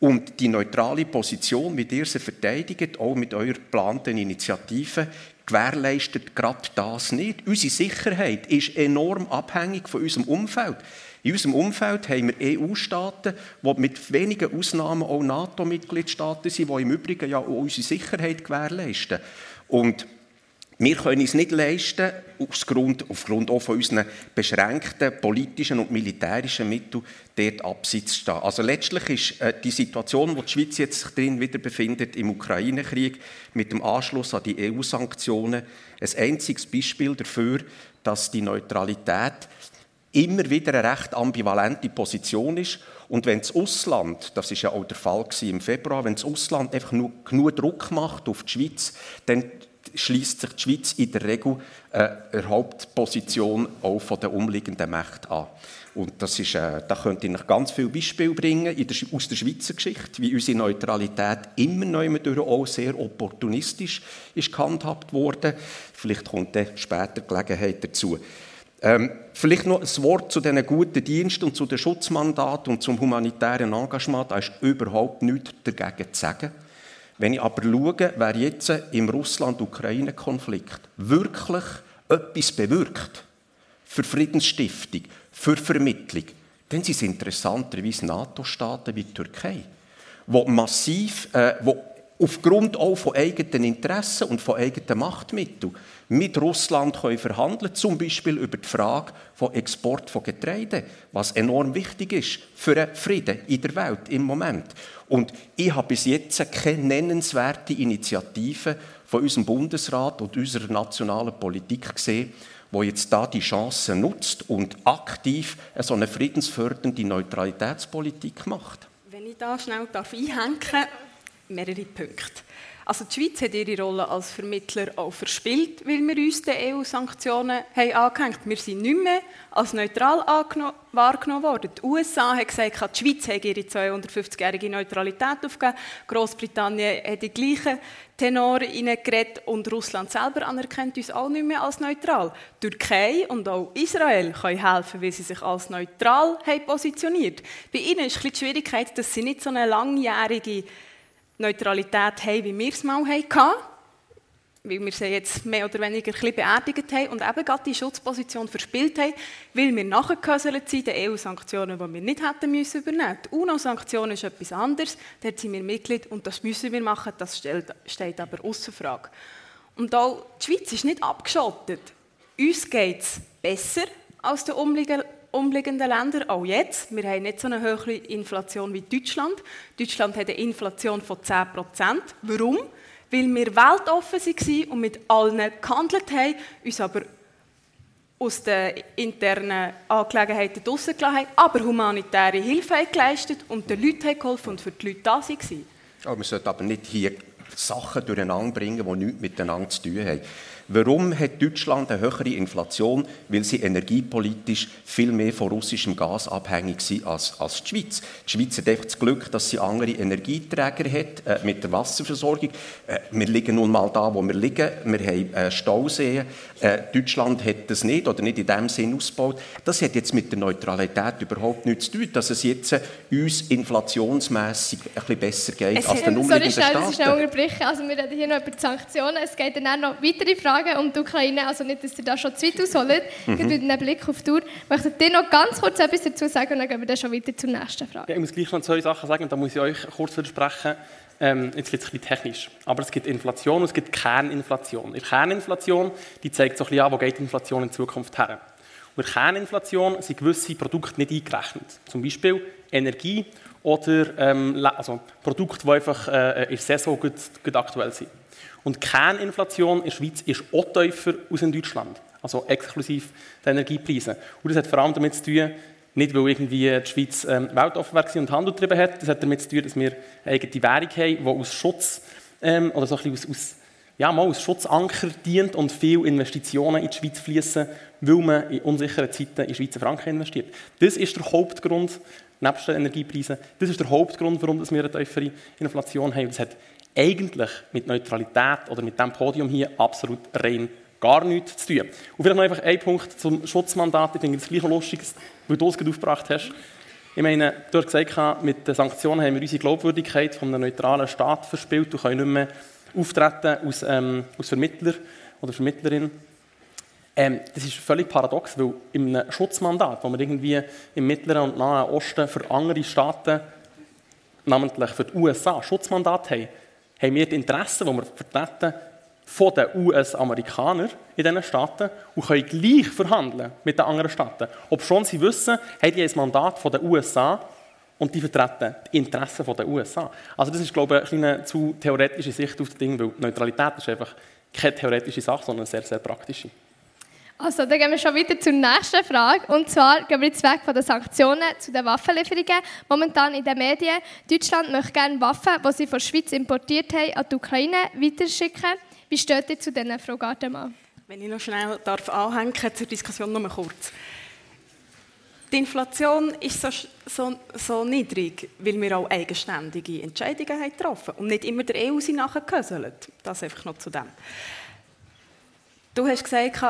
Und die neutrale Position, wie ihr sie verteidigt, auch mit eurer geplanten Initiative, gewährleistet gerade das nicht. Unsere Sicherheit ist enorm abhängig von unserem Umfeld. In unserem Umfeld haben wir EU-Staaten, die mit wenigen Ausnahmen auch NATO-Mitgliedstaaten sind, die im Übrigen ja auch unsere Sicherheit gewährleisten. Und wir können es nicht leisten, aufgrund, aufgrund auch von unseren beschränkten politischen und militärischen Mitteln dort abseits zu stehen. Also letztlich ist äh, die Situation, wo die Schweiz jetzt sich drin wieder befindet, im Ukraine-Krieg, mit dem Anschluss an die EU-Sanktionen, ein einziges Beispiel dafür, dass die Neutralität immer wieder eine recht ambivalente Position ist. Und wenn das Ausland, das ist ja auch der Fall im Februar, wenn das Ausland einfach nur genug Druck macht auf die Schweiz, dann schließt sich die Schweiz in der Regel äh, eine Hauptposition auch von den umliegenden Mächten an. Und das ist, äh, da könnte ich noch ganz viele Beispiele bringen der, aus der Schweizer Geschichte, wie unsere Neutralität immer noch auch sehr opportunistisch ist gehandhabt worden. Vielleicht kommt dann später Gelegenheit dazu. Ähm, vielleicht noch ein Wort zu diesen guten Diensten und zu den Schutzmandaten und zum humanitären Engagement. Da ist überhaupt nichts dagegen zu sagen. Wenn ich aber schaue, wer jetzt im Russland-Ukraine-Konflikt wirklich etwas bewirkt für Friedensstiftung, für Vermittlung, dann sind es interessanterweise NATO-Staaten wie die Türkei, wo massiv, äh, wo aufgrund auch von eigenen Interessen und von eigenen Machtmitteln mit Russland können verhandeln zum Beispiel über die Frage von Export von Getreide, was enorm wichtig ist für den Frieden in der Welt im Moment. Und ich habe bis jetzt keine nennenswerte Initiative von unserem Bundesrat und unserer nationalen Politik gesehen, wo jetzt da die Chance nutzt und aktiv so eine friedensfördernde Neutralitätspolitik macht. Wenn ich da schnell darf, mehrere Punkte. Also die Schweiz hat ihre Rolle als Vermittler auch verspielt, weil wir uns den EU-Sanktionen haben angehängt Wir sind nicht mehr als neutral wahrgenommen worden. Die USA haben gesagt, die Schweiz hat ihre 250-jährige Neutralität aufgegeben. Großbritannien hat die gleichen Tenor geredet und Russland selber anerkennt uns auch nicht mehr als neutral. Die Türkei und auch Israel können helfen, weil sie sich als neutral haben positioniert. Bei ihnen ist die Schwierigkeit, dass sie nicht so eine langjährige Neutralität haben, wie wir es mal hatten, weil wir sie jetzt mehr oder weniger ein beerdigt haben und eben gerade die Schutzposition verspielt haben, weil wir nachgehöselt sind, den EU-Sanktionen, die wir nicht hätten müssen übernehmen. Die UNO-Sanktionen ist etwas anderes, dort sind wir Mitglied und das müssen wir machen, das steht aber außer Frage. Und auch die Schweiz ist nicht abgeschottet. Uns geht es besser als den umliegenden umliegenden Länder, auch jetzt. Wir haben nicht so eine höhere Inflation wie Deutschland. Deutschland hat eine Inflation von 10% Warum? Weil wir weltoffen waren und mit allen gehandelt haben, uns aber aus den internen Angelegenheiten draussen gelassen haben, aber humanitäre Hilfe haben geleistet und den Leuten geholfen und für die Leute da waren. Oh, wir sollten aber nicht hier Sachen durcheinander bringen, die nichts miteinander zu tun haben. Warum hat Deutschland eine höhere Inflation? Weil sie energiepolitisch viel mehr von russischem Gas abhängig sind als, als die Schweiz. Die Schweiz hat einfach das Glück, dass sie andere Energieträger hat äh, mit der Wasserversorgung. Äh, wir liegen nun mal da, wo wir liegen. Wir haben äh, Stauseen. Äh, Deutschland hat das nicht oder nicht in dem Sinn ausgebaut. Das hat jetzt mit der Neutralität überhaupt nichts zu tun, dass es jetzt äh, uns inflationsmässig ein bisschen besser geht es als den umliegenden sorry, Staaten. Schnell, unterbrechen. Also wir reden hier noch über die Sanktionen. Es geht dann auch noch weitere Fragen um die Ukraine. Also nicht, dass ihr da schon zu weit ausholt. Mhm. Mit einem Blick auf die Tour. Möchtet ihr noch ganz kurz etwas dazu sagen und dann gehen wir dann schon weiter zur nächsten Frage. Ja, ich muss gleich noch zwei Sachen sagen und da muss ich euch kurz widersprechen. Ähm, jetzt wird es ein bisschen technisch. Aber es gibt Inflation und es gibt Kerninflation. Die Kerninflation die zeigt so ein bisschen an, wo geht die Inflation in Zukunft her. Und in der Kerninflation sind gewisse Produkte nicht eingerechnet. Zum Beispiel Energie oder ähm, also Produkte, die einfach äh, in der Saison gut, gut aktuell sind. Und die Kerninflation in der Schweiz ist auch tiefer als in Deutschland. Also exklusiv der Energiepreise. Und das hat vor allem damit zu tun, nicht, weil irgendwie die Schweiz ähm, weltoffen war und Handel getrieben hat. Das hat damit zu tun, dass wir eine eigene Währung haben, die aus Schutz ähm, oder so ein bisschen aus, aus, ja, mal aus Schutzanker dient und viele Investitionen in die Schweiz fließen, weil man in unsicheren Zeiten in Schweizer Franken investiert. Das ist der Hauptgrund, nebst den Energiepreisen, das ist der Hauptgrund, warum wir eine tiefere Inflation haben. Das hat eigentlich mit Neutralität oder mit dem Podium hier absolut rein gar nichts zu tun. Und vielleicht noch einfach ein Punkt zum Schutzmandat. Ich finde es gleich lustig, weil du es gerade aufgebracht hast. Ich meine, du hast gesagt, mit den Sanktionen haben wir unsere Glaubwürdigkeit von einem neutralen Staat verspielt und können nicht mehr auftreten als, ähm, als Vermittler oder Vermittlerin. Ähm, das ist völlig paradox, weil in einem Schutzmandat, wo wir irgendwie im Mittleren und Nahen Osten für andere Staaten, namentlich für die USA, Schutzmandat haben, haben wir die Interessen, die wir vertreten, von den US-Amerikanern in diesen Staaten und können gleich verhandeln mit den anderen Staaten. Ob schon sie wissen, haben die ein Mandat von den USA und die vertreten die Interessen der USA. Also das ist, glaube ich, eine zu theoretische Sicht auf das Ding, weil Neutralität ist einfach keine theoretische Sache, sondern eine sehr, sehr praktische. Also, dann gehen wir schon wieder zur nächsten Frage. Und zwar gehen wir jetzt weg von den Sanktionen zu den Waffenlieferungen. Momentan in den Medien, Deutschland möchte gerne Waffen, die sie von der Schweiz importiert haben, an die Ukraine weiterschicken. Wie steht ihr zu diesen, Frau Gardemann? Wenn ich noch schnell darf anhängen zur Diskussion mal kurz. Die Inflation ist so, so, so, niedrig, weil wir auch eigenständige Entscheidungen haben getroffen und nicht immer der EU sind nachgehöselt. Das einfach noch zu dem. Du hast gesagt,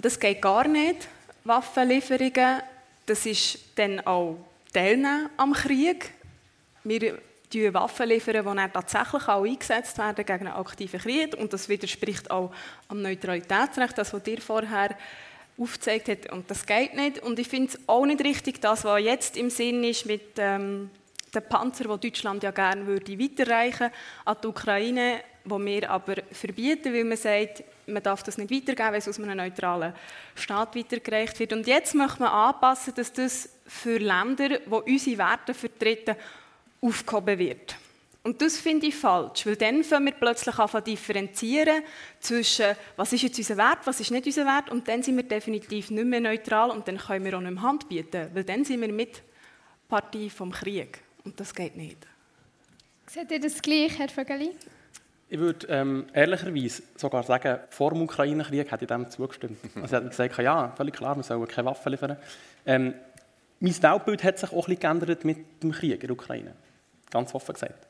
das geht gar nicht. Waffenlieferungen, das ist dann auch Teilnehmen am Krieg. Wir die Waffen liefern, die dann tatsächlich auch eingesetzt werden gegen einen aktiven Krieg. Und das widerspricht auch am Neutralitätsrecht, das, was dir vorher aufgezeigt hat. Und das geht nicht. Und ich finde es auch nicht richtig, das, was jetzt im Sinn ist mit ähm, den Panzer, die Deutschland ja gerne würde weiterreichen an die Ukraine, wo wir aber verbieten, weil man sagt, man darf das nicht weitergeben, weil es aus einem neutralen Staat weitergereicht wird. Und jetzt möchte man anpassen, dass das für Länder, die unsere Werte vertreten, aufgehoben wird. Und das finde ich falsch, weil dann fangen wir plötzlich an zu differenzieren zwischen, was ist jetzt unser Wert, was ist nicht unser Wert, und dann sind wir definitiv nicht mehr neutral und dann können wir auch nicht mehr Hand bieten, weil dann sind wir mit Partie vom Krieg und das geht nicht. Seht ihr das gleich, Herr Vögeli? Ich würde ähm, ehrlicherweise sogar sagen, vor dem Ukraine-Krieg hätte ich dem zugestimmt. [laughs] Also ich hätte gesagt, ja, völlig klar, wir sollen keine Waffen liefern. Ähm, mein Weltbild hat sich auch ein bisschen geändert mit dem Krieg in der Ukraine. Ganz offen gesagt.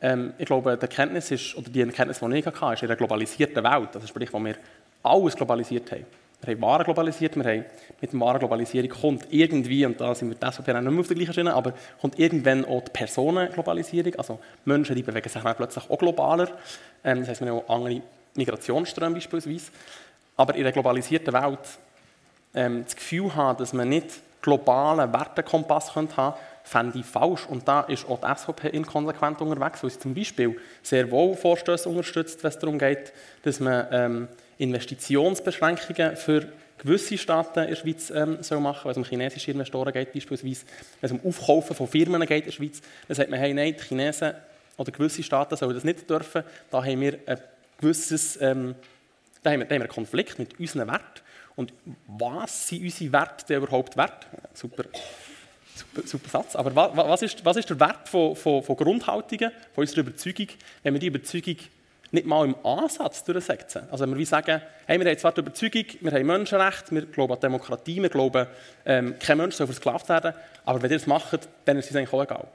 Ähm, ich glaube, die Erkenntnis ist, oder die Erkenntnis, die ich hatte, ist in einer globalisierten Welt, also sprich, wo wir alles globalisiert haben. Wir haben Waren globalisiert, wir haben mit der Warenglobalisierung kommt irgendwie, und da sind wir das nicht mehr auf der gleichen Schiene, aber kommt irgendwann auch die Personenglobalisierung, also Menschen, die bewegen sich plötzlich auch globaler. Ähm, das heisst, wir haben auch andere Migrationsströme beispielsweise. Aber in einer globalisierten Welt ähm, das Gefühl haben, dass man nicht globalen Wertekompass haben könnte, fände ich falsch. Und da ist auch die SVP inkonsequent unterwegs, weil sie zum Beispiel sehr wohl Vorstöße unterstützt, wenn es darum geht, dass man ähm, Investitionsbeschränkungen für gewisse Staaten in der Schweiz ähm, soll machen, wenn es um chinesische Investoren geht beispielsweise, wenn es um Aufkaufen von Firmen geht in der Schweiz, dann sagt man, hey, nein, die Chinesen oder gewisse Staaten sollen das nicht dürfen, da haben wir ein gewisses, ähm, da haben wir, da haben wir einen Konflikt mit unseren Werten. Und was sind unsere Werte denn überhaupt wert? Super, super, super Satz. Aber was, was, ist, was ist der Wert von, von, von Grundhaltungen, von unserer Überzeugung, wenn wir die Überzeugung nicht mal im Ansatz durchsetzen. Also wenn wir wie sagen, hey, wir haben zwar die Überzeugung, wir haben Menschenrechte, wir glauben an Demokratie, wir glauben, ähm, kein Mensch soll versklavt werden, aber wenn ihr das macht, dann ist es eigentlich auch egal.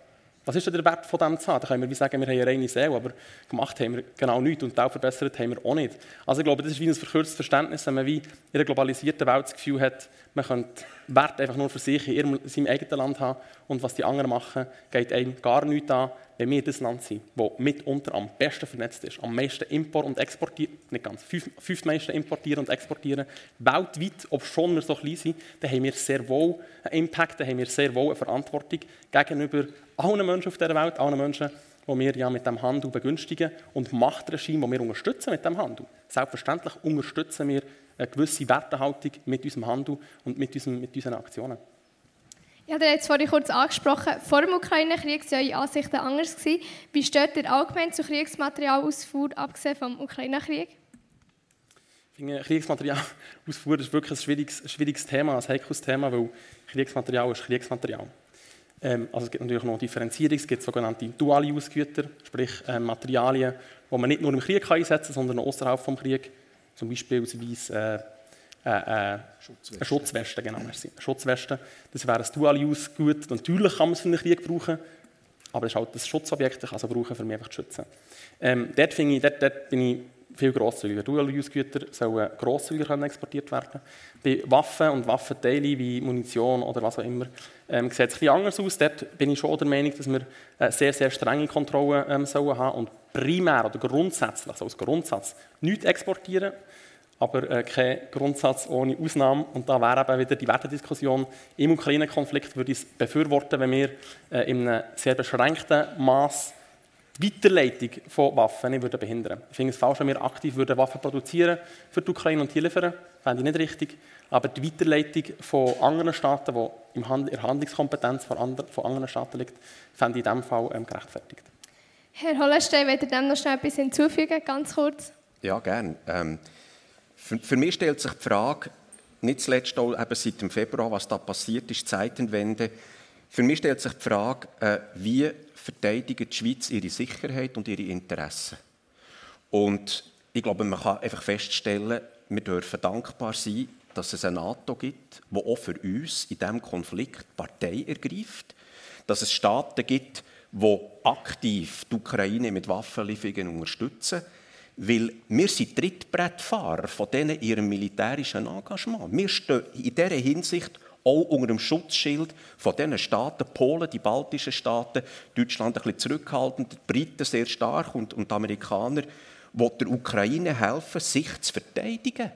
Was ist denn der Wert von dem zu haben? Da können wir wie sagen, wir haben eine reine Seele, aber gemacht haben wir genau nichts und auch verbessert haben wir auch nicht. Also ich glaube, das ist wie ein verkürztes Verständnis, wenn man wie in einer globalisierten Welt das Gefühl hat, man könnte Wert einfach nur für sich in seinem eigenen Land haben und was die anderen machen, geht einem gar nichts an, wenn wir das Land sind, das mitunter am besten vernetzt ist, am meisten Import und exportiert, nicht ganz, fünf, fünftmeisten importieren und exportieren, weltweit, ob schon wir so klein sind, dann haben wir sehr wohl einen Impact, dann haben wir sehr wohl eine Verantwortung gegenüber allen Menschen auf dieser Welt, allen Menschen, die wir ja mit dem Handel begünstigen und Machtregime, die wir unterstützen mit dem Handel. Selbstverständlich unterstützen wir eine gewisse Wertehaltung mit unserem Handel und mit, unserem, mit unseren Aktionen. Ich habe jetzt vorhin kurz angesprochen, vor dem Ukraine-Krieg waren eure Ansichten anders. Wie steht ihr allgemein zu Kriegsmaterialausfuhr, abgesehen vom Ukraine-Krieg? Kriegsmaterialausfuhr [laughs] ist wirklich ein schwieriges, schwieriges Thema, ein heikles Thema, weil Kriegsmaterial ist Kriegsmaterial. Ähm, also es gibt natürlich noch Differenzierung, es gibt sogenannte duale Ausgüter, sprich äh, Materialien, die man nicht nur im Krieg einsetzen kann, sondern auch außerhalb des Krieges. Zum Beispiel äh, äh, äh, Schutzweste. Schutzweste, genau. Merci. Schutzweste, das wäre ein Dual-Use-Gut. Natürlich kann man es für den Krieg brauchen, aber es ist halt das Schutzobjekt, ich kann es brauchen, um mich einfach zu schützen. Ähm, dort, ich, dort, dort bin ich viel grosszügiger. Dual-Use-Güter sollen grosszügiger exportiert werden. Bei Waffen und Waffenteilen wie Munition oder was auch immer ähm, sieht es bisschen anders aus. Dort bin ich schon der Meinung, dass wir äh, sehr, sehr strenge Kontrollen ähm, sollen haben und primär oder grundsätzlich, also als Grundsatz, nichts exportieren aber äh, kein Grundsatz ohne Ausnahme. Und da wäre eben wieder die Wertediskussion im Ukraine-Konflikt, würde ich es befürworten, wenn wir äh, in einem sehr beschränkten Maß die Weiterleitung von Waffen nicht würden behindern Ich finde es falsch, wenn wir aktiv würden Waffen produzieren für die Ukraine und hier liefern. Fände ich nicht richtig. Aber die Weiterleitung von anderen Staaten, die im Hand, in der Handlungskompetenz von, andre, von anderen Staaten liegt, fände ich in diesem Fall ähm, gerechtfertigt. Herr Hollenstein, wollt ihr dem noch schnell etwas hinzufügen, ganz kurz? Ja, gerne. Ähm, für, für, mich stellt sich die Frage, nicht zuletzt auch eben seit dem Februar, was da passiert ist, Zeitenwende. Für mich stellt sich die Frage, äh, wie verteidigt die Schweiz ihre Sicherheit und ihre Interessen? Und ich glaube, man kann einfach feststellen, wir dürfen dankbar sein, dass es eine NATO gibt, die auch für uns in diesem Konflikt Partei ergreift, dass es Staaten gibt, die aktiv die Ukraine mit Waffenlieferungen unterstützen, weil wir sind Trittbrettfahrer von denen ihrem militärischen Engagement. Wir stehen in dieser Hinsicht auch unter dem Schutzschild von diesen Staaten, Polen, die baltischen Staaten, Deutschland ein bisschen zurückhaltend, die Briten sehr stark und, und die Amerikaner, die der Ukraine helfen, sich zu verteidigen.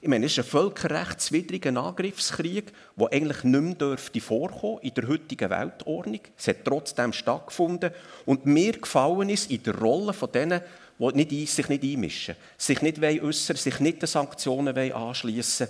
Ich meine, es ist ein völkerrechtswidriger Angriffskrieg, der eigentlich nicht mehr dürfte vorkommen in der heutigen Weltordnung. Es hat trotzdem stattgefunden. Und mir gefallen ist in der Rolle von denen, die nicht, sich nicht einmischen, sich nicht äußern sich nicht den Sanktionen anschließen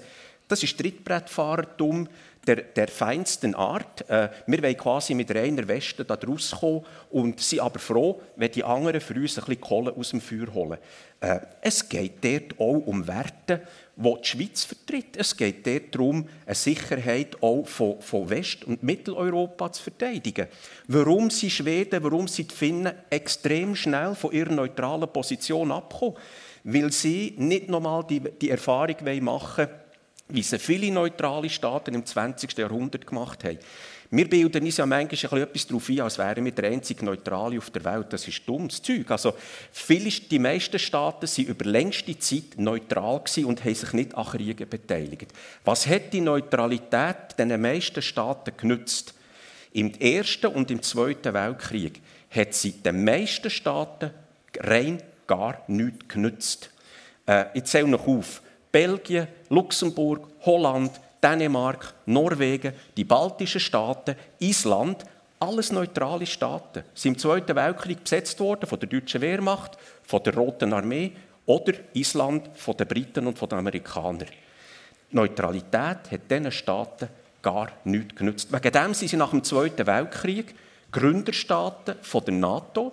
Das ist Trittbrettfahrertum. der, der feinsten Art. Äh, wir wollen quasi mit reiner Weste da rauskommen und sind aber froh, wenn die anderen für uns ein bisschen Kohle aus dem Feuer holen. Äh, es geht dort auch um Werte, die die Schweiz vertritt. Es geht darum, eine Sicherheit auch von, von West- und Mitteleuropa zu verteidigen. Warum sind Schweden, warum sind die Finnen extrem schnell von ihrer neutralen Position abgekommen? Weil sie nicht nochmal die, die Erfahrung machen wollen, wie es viele neutrale Staaten im 20. Jahrhundert gemacht haben. Wir bilden uns ja manchmal etwas darauf ein, als wären wir der einzige Neutrale auf der Welt. Das ist dummes Zeug. Also, viele, die meisten Staaten waren über längste Zeit neutral und haben sich nicht an Kriegen beteiligt. Was hat die Neutralität den meisten Staaten genützt? Im Ersten und im Zweiten Weltkrieg hat sie den meisten Staaten rein gar nichts genützt. Äh, ich zähle noch auf. Belgien, Luxemburg, Holland, Dänemark, Norwegen, die baltischen Staaten, Island, alles neutrale Staaten, sind im Zweiten Weltkrieg besetzt worden von der deutschen Wehrmacht, von der Roten Armee oder Island von den Briten und von den Amerikanern. Neutralität hat diesen Staaten gar nichts genützt. Wegen dem sind sie nach dem Zweiten Weltkrieg Gründerstaaten von der NATO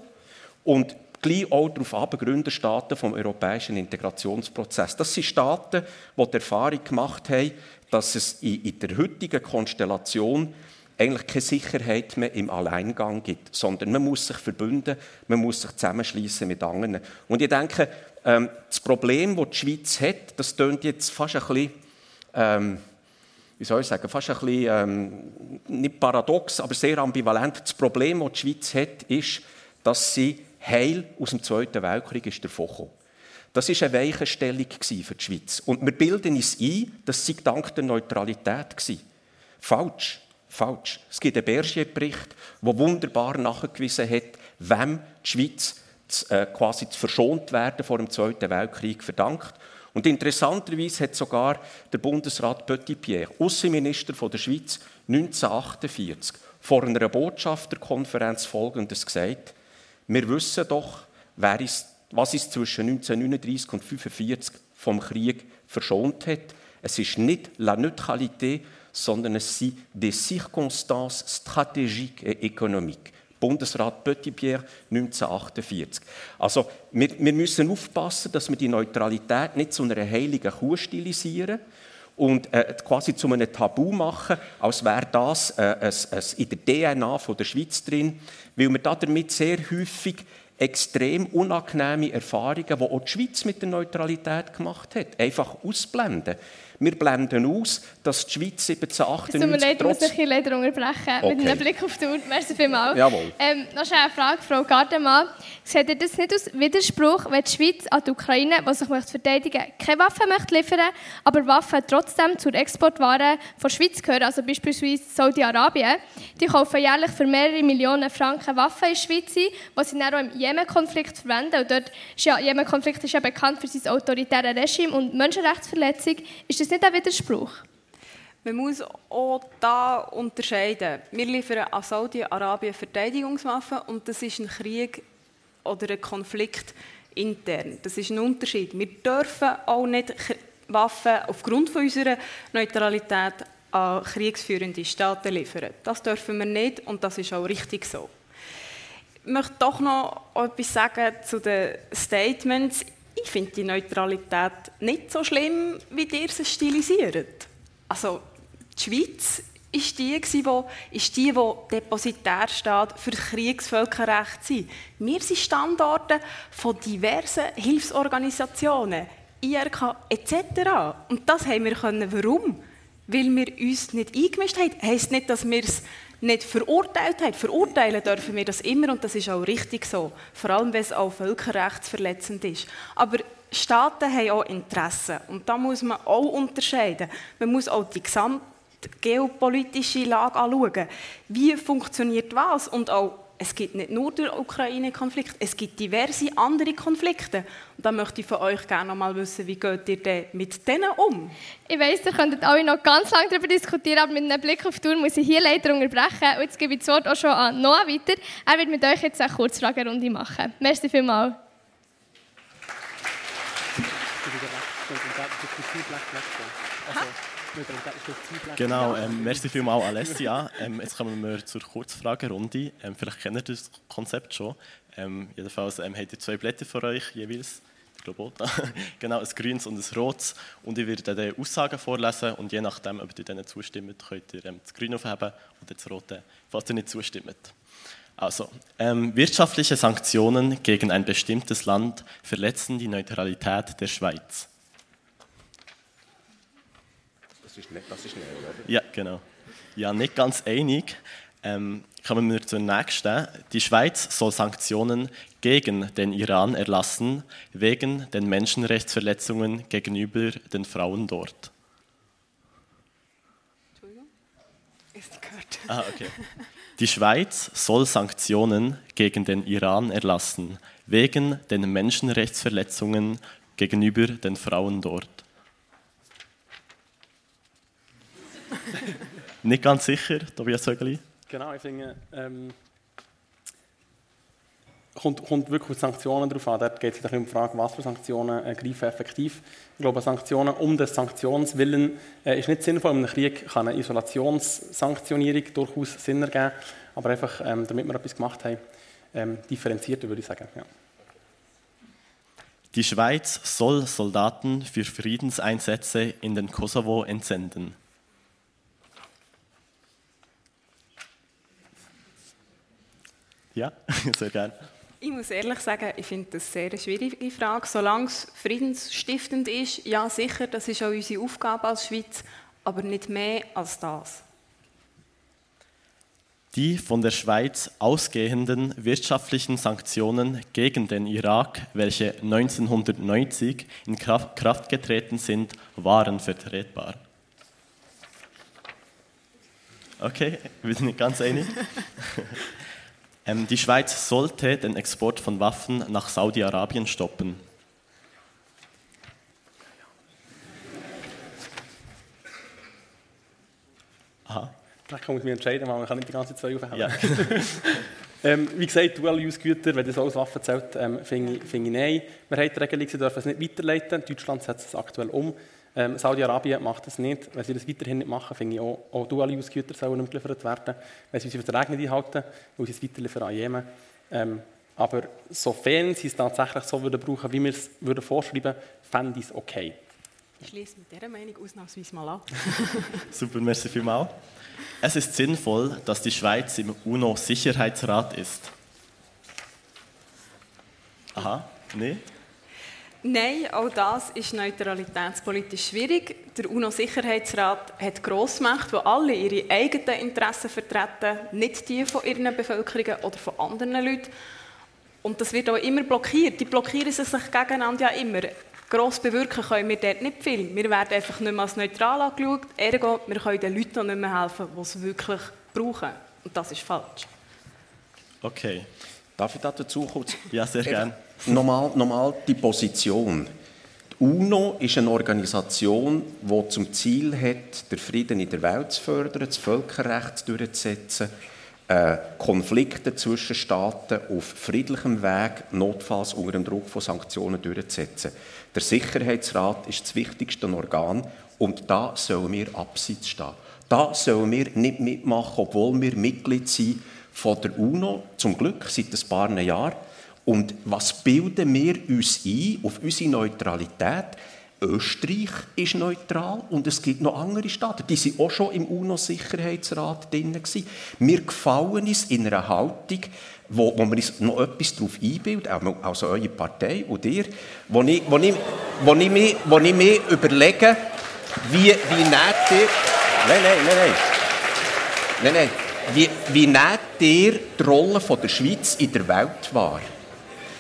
und gleich auch darauf ab, Gründerstaaten vom europäischen Integrationsprozess. Das sind Staaten, die die Erfahrung gemacht haben, dass es in der heutigen Konstellation eigentlich keine Sicherheit mehr im Alleingang gibt, sondern man muss sich verbünden, man muss sich zusammenschließen mit anderen. Und ich denke, ähm, das Problem, das die Schweiz hat, das tönt jetzt fast ein bisschen, ähm, wie soll ich sagen, fast ein bisschen, ähm, nicht paradox, aber sehr ambivalent. Das Problem, das die Schweiz hat, ist, dass sie heil aus dem Zweiten Weltkrieg ist davon Das war eine Weichenstellung für die Schweiz. Und wir bilden uns ein, dass sie dank der Neutralität war. Falsch. Falsch. Es gibt einen Bergier-Bericht, der wunderbar nachgewiesen hat, wem die Schweiz äh, quasi verschont werden vor dem Zweiten Weltkrieg verdankt. Und interessanterweise hat sogar der Bundesrat Petit-Pierre, Außenminister der Schweiz, 1948 vor einer Botschafterkonferenz Folgendes gesagt: wir wissen doch, wer ist, was ist zwischen 1939 und 1945 vom Krieg verschont hat. Es ist nicht la neutralité, sondern es sind des circonstances stratégiques et économiques. Bundesrat Petitpierre 1948. Also wir, wir, müssen aufpassen, dass wir die Neutralität nicht zu einer heiligen Kuh stilisieren und äh, quasi zu einem Tabu machen, als wäre das äh, ein, ein in der DNA von der Schweiz drin, weil wir damit sehr häufig extrem unangenehme Erfahrungen, die auch die Schweiz mit der Neutralität gemacht hat, einfach ausblenden. Wir blenden aus, dass die Schweiz 1798... Es tut mir leid, ich muss mich leider unterbrechen. Okay. Mit einem Blick auf die Uhr. Merci vielmals. Jawohl. Ähm, noch eine Frage, Frau Gardemann. Seht ihr das nicht als Widerspruch, wenn die Schweiz an die Ukraine, die sich möchte verteidigen möchte, keine Waffen möchte liefern aber Waffen trotzdem zur Exportware von der Schweiz gehören, also beispielsweise Saudi-Arabien? Die kaufen jährlich für mehrere Millionen Franken Waffen in der Schweiz ein, die sie dann auch im Jemen-Konflikt verwenden. Und dort ist ja, Jemen-Konflikt ist ja bekannt für sein autoritäres Regime und Menschenrechtsverletzung. Ist das das nicht ein Widerspruch? Man muss auch da unterscheiden. Wir liefern an Saudi-Arabien Verteidigungswaffen und das ist ein Krieg oder ein Konflikt intern. Das ist ein Unterschied. Wir dürfen auch nicht Waffen aufgrund von unserer Neutralität an kriegsführende Staaten liefern. Das dürfen wir nicht und das ist auch richtig so. Ich möchte doch noch etwas sagen zu den Statements ich finde die Neutralität nicht so schlimm, wie ihr sie stilisiert. Also, die Schweiz ist die, die, ist die, die depositär steht für das Kriegsvölkerrecht sind. Wir sind Standorte von diversen Hilfsorganisationen, IRK etc. Und das haben wir können. Warum? Weil wir uns nicht eingemischt haben. Heisst nicht, dass wir es nicht verurteilt haben. Verurteilen dürfen wir das immer und das ist auch richtig so. Vor allem, wenn es auch völkerrechtsverletzend ist. Aber Staaten haben auch Interessen und da muss man auch unterscheiden. Man muss auch die gesamte geopolitische Lage anschauen. Wie funktioniert was und auch es gibt nicht nur den Ukraine-Konflikt, es gibt diverse andere Konflikte. Und da möchte ich von euch gerne noch mal wissen, wie geht ihr denn mit denen um? Ich weiss, ihr könntet alle noch ganz lange darüber diskutieren, aber mit einem Blick auf die Tour muss ich hier leider unterbrechen. Und jetzt gebe ich das Wort auch schon an Noah weiter. Er wird mit euch jetzt eine Kurzfragerunde machen. Merci vielmals. Genau, ähm, merci vielmals Alessia. Ähm, jetzt kommen wir zur Kurzfragerunde. Ähm, vielleicht kennt ihr das Konzept schon. Ähm, jedenfalls ähm, habt ihr zwei Blätter vor euch jeweils. Ich glaube [laughs] genau, ein grünes und ein rotes. Und ich werde dann Aussagen vorlesen und je nachdem, ob ihr denen zustimmt, könnt ihr ähm, das Grüne aufheben oder das Rote, falls ihr nicht zustimmt. Also, ähm, wirtschaftliche Sanktionen gegen ein bestimmtes Land verletzen die Neutralität der Schweiz. Das ist, nicht, das ist schnell, oder? Ja, genau. Ja, nicht ganz einig. Ähm, kommen wir zur nächsten. Die Schweiz soll Sanktionen gegen den Iran erlassen, wegen den Menschenrechtsverletzungen gegenüber den Frauen dort. Entschuldigung? Ist gehört. Ah, okay. Die Schweiz soll Sanktionen gegen den Iran erlassen, wegen den Menschenrechtsverletzungen gegenüber den Frauen dort. [laughs] Nicht ganz sicher, Tobias Sögeli? Genau, ich finde, ähm, kommt, kommt wirklich auf Sanktionen drauf an. Dort geht es um die Frage, was für Sanktionen äh, greifen effektiv. Ich glaube, Sanktionen um des Sanktionswillen äh, ist nicht sinnvoll. In einem Krieg kann eine Isolationssanktionierung durchaus Sinn ergeben, aber einfach, ähm, damit wir etwas gemacht haben, ähm, differenzierter würde ich sagen. Ja. Die Schweiz soll Soldaten für Friedenseinsätze in den Kosovo entsenden. Ja, [laughs] sehr gerne. Ich muss ehrlich sagen, ich finde das sehr eine schwierige Frage. Solange es friedensstiftend ist, ja sicher, das ist auch unsere Aufgabe als Schweiz, aber nicht mehr als das. Die von der Schweiz ausgehenden wirtschaftlichen Sanktionen gegen den Irak, welche 1990 in Kraft getreten sind, waren vertretbar. Okay, wir sind nicht ganz einig. [laughs] Ähm, die Schweiz sollte den Export von Waffen nach Saudi-Arabien stoppen. Aha. Vielleicht kann ich mich entscheiden, weil man kann nicht die ganze Zeit aufheben. Ja. [laughs] ähm, wie gesagt, Dual-Use-Güter, wenn das alles Waffen zählt, ähm, finde ich, find ich nein. Wir haben die Regelung, sie dürfen es nicht weiterleiten. Deutschland setzt es aktuell um. Ähm, Saudi-Arabien macht das nicht. Wenn sie das weiterhin nicht machen, finde ich auch, auch Dual-Use-Güter sollen nicht geliefert werden, wenn sie unsere Verträge nicht einhalten, weil sie es weiterliefern an Jemen. Ähm, aber sofern sie es tatsächlich so würden brauchen, wie wir es würden vorschreiben, fände ich es okay. Ich schließe mit dieser Meinung ausnahmsweise mal an. [laughs] Super, merci vielmals. Es ist sinnvoll, dass die Schweiz im UNO-Sicherheitsrat ist. Aha, nee? Nein, auch das ist neutralitätspolitisch schwierig. Der UNO-Sicherheitsrat hat Grossmächte, die alle ihre eigenen Interessen vertreten, nicht die von ihren Bevölkerungen oder von anderen Leuten. Und das wird auch immer blockiert. Die blockieren sich gegeneinander ja immer. Gross bewirken können wir dort nicht viel. Wir werden einfach nicht mehr als neutral angeschaut. Ergo, wir können den Leuten nicht mehr helfen, die es wirklich brauchen. Und das ist falsch. Okay. Darf ich dazu kurz? Ja, sehr gerne. Nochmal, nochmal die Position. Die UNO ist eine Organisation, die zum Ziel hat, den Frieden in der Welt zu fördern, das Völkerrecht durchzusetzen, äh, Konflikte zwischen Staaten auf friedlichem Weg, notfalls unter dem Druck von Sanktionen durchzusetzen. Der Sicherheitsrat ist das wichtigste Organ und da sollen wir abseits stehen. Da sollen wir nicht mitmachen, obwohl wir Mitglied sind von der UNO, zum Glück seit ein paar Jahren. Und was bilden wir uns ein auf unsere Neutralität? Österreich ist neutral und es gibt noch andere Staaten, die sind auch schon im UNO-Sicherheitsrat drin gewesen. Wir gefallen uns in einer Haltung, wo, wo wir uns noch etwas darauf einbilden, also eure Partei und ihr, wo ich, wo ich, wo ich, mir, wo ich mir überlege, wie, wie nehmt ihr... Nein, nein, nein, nein. Nein, nein. Wie, wie nehmt ihr die Rolle von der Schweiz in der Welt wahr?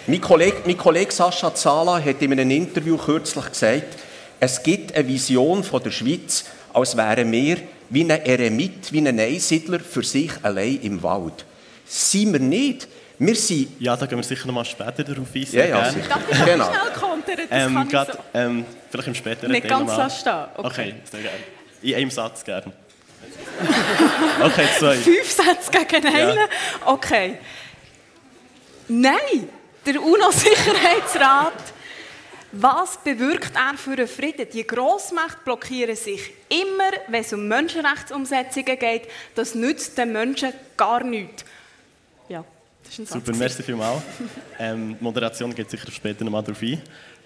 Mein Kollege, mein Kollege Sascha Zala hat in einem Interview kürzlich gesagt, es gibt eine Vision von der Schweiz, als wären wir wie ein Eremit, wie ein Einsiedler für sich allein im Wald. Sind wir nicht. Wir sind... Ja, da gehen wir sicher noch mal später darauf ein. Ja, ja, sicher. Darf ich genau. schnell kontern? Das ähm, grad, so. ähm, vielleicht im späteren Nicht ganz lassen stehen. Okay. okay, sehr gerne. In einem Satz gerne. [laughs] okay, zwei. Fünf Sätze gegen einen? Ja. Okay. Nein! Der UNO-Sicherheitsrat Was bewirkt er für einen Frieden? Die Grossmächte blockieren sich immer, wenn es um Menschenrechtsumsetzungen geht. Das nützt den Menschen gar nichts. Ja, das ist ein Satz. Super, merci vielmals. ähm, die Moderation geht sicher später nochmal darauf ein.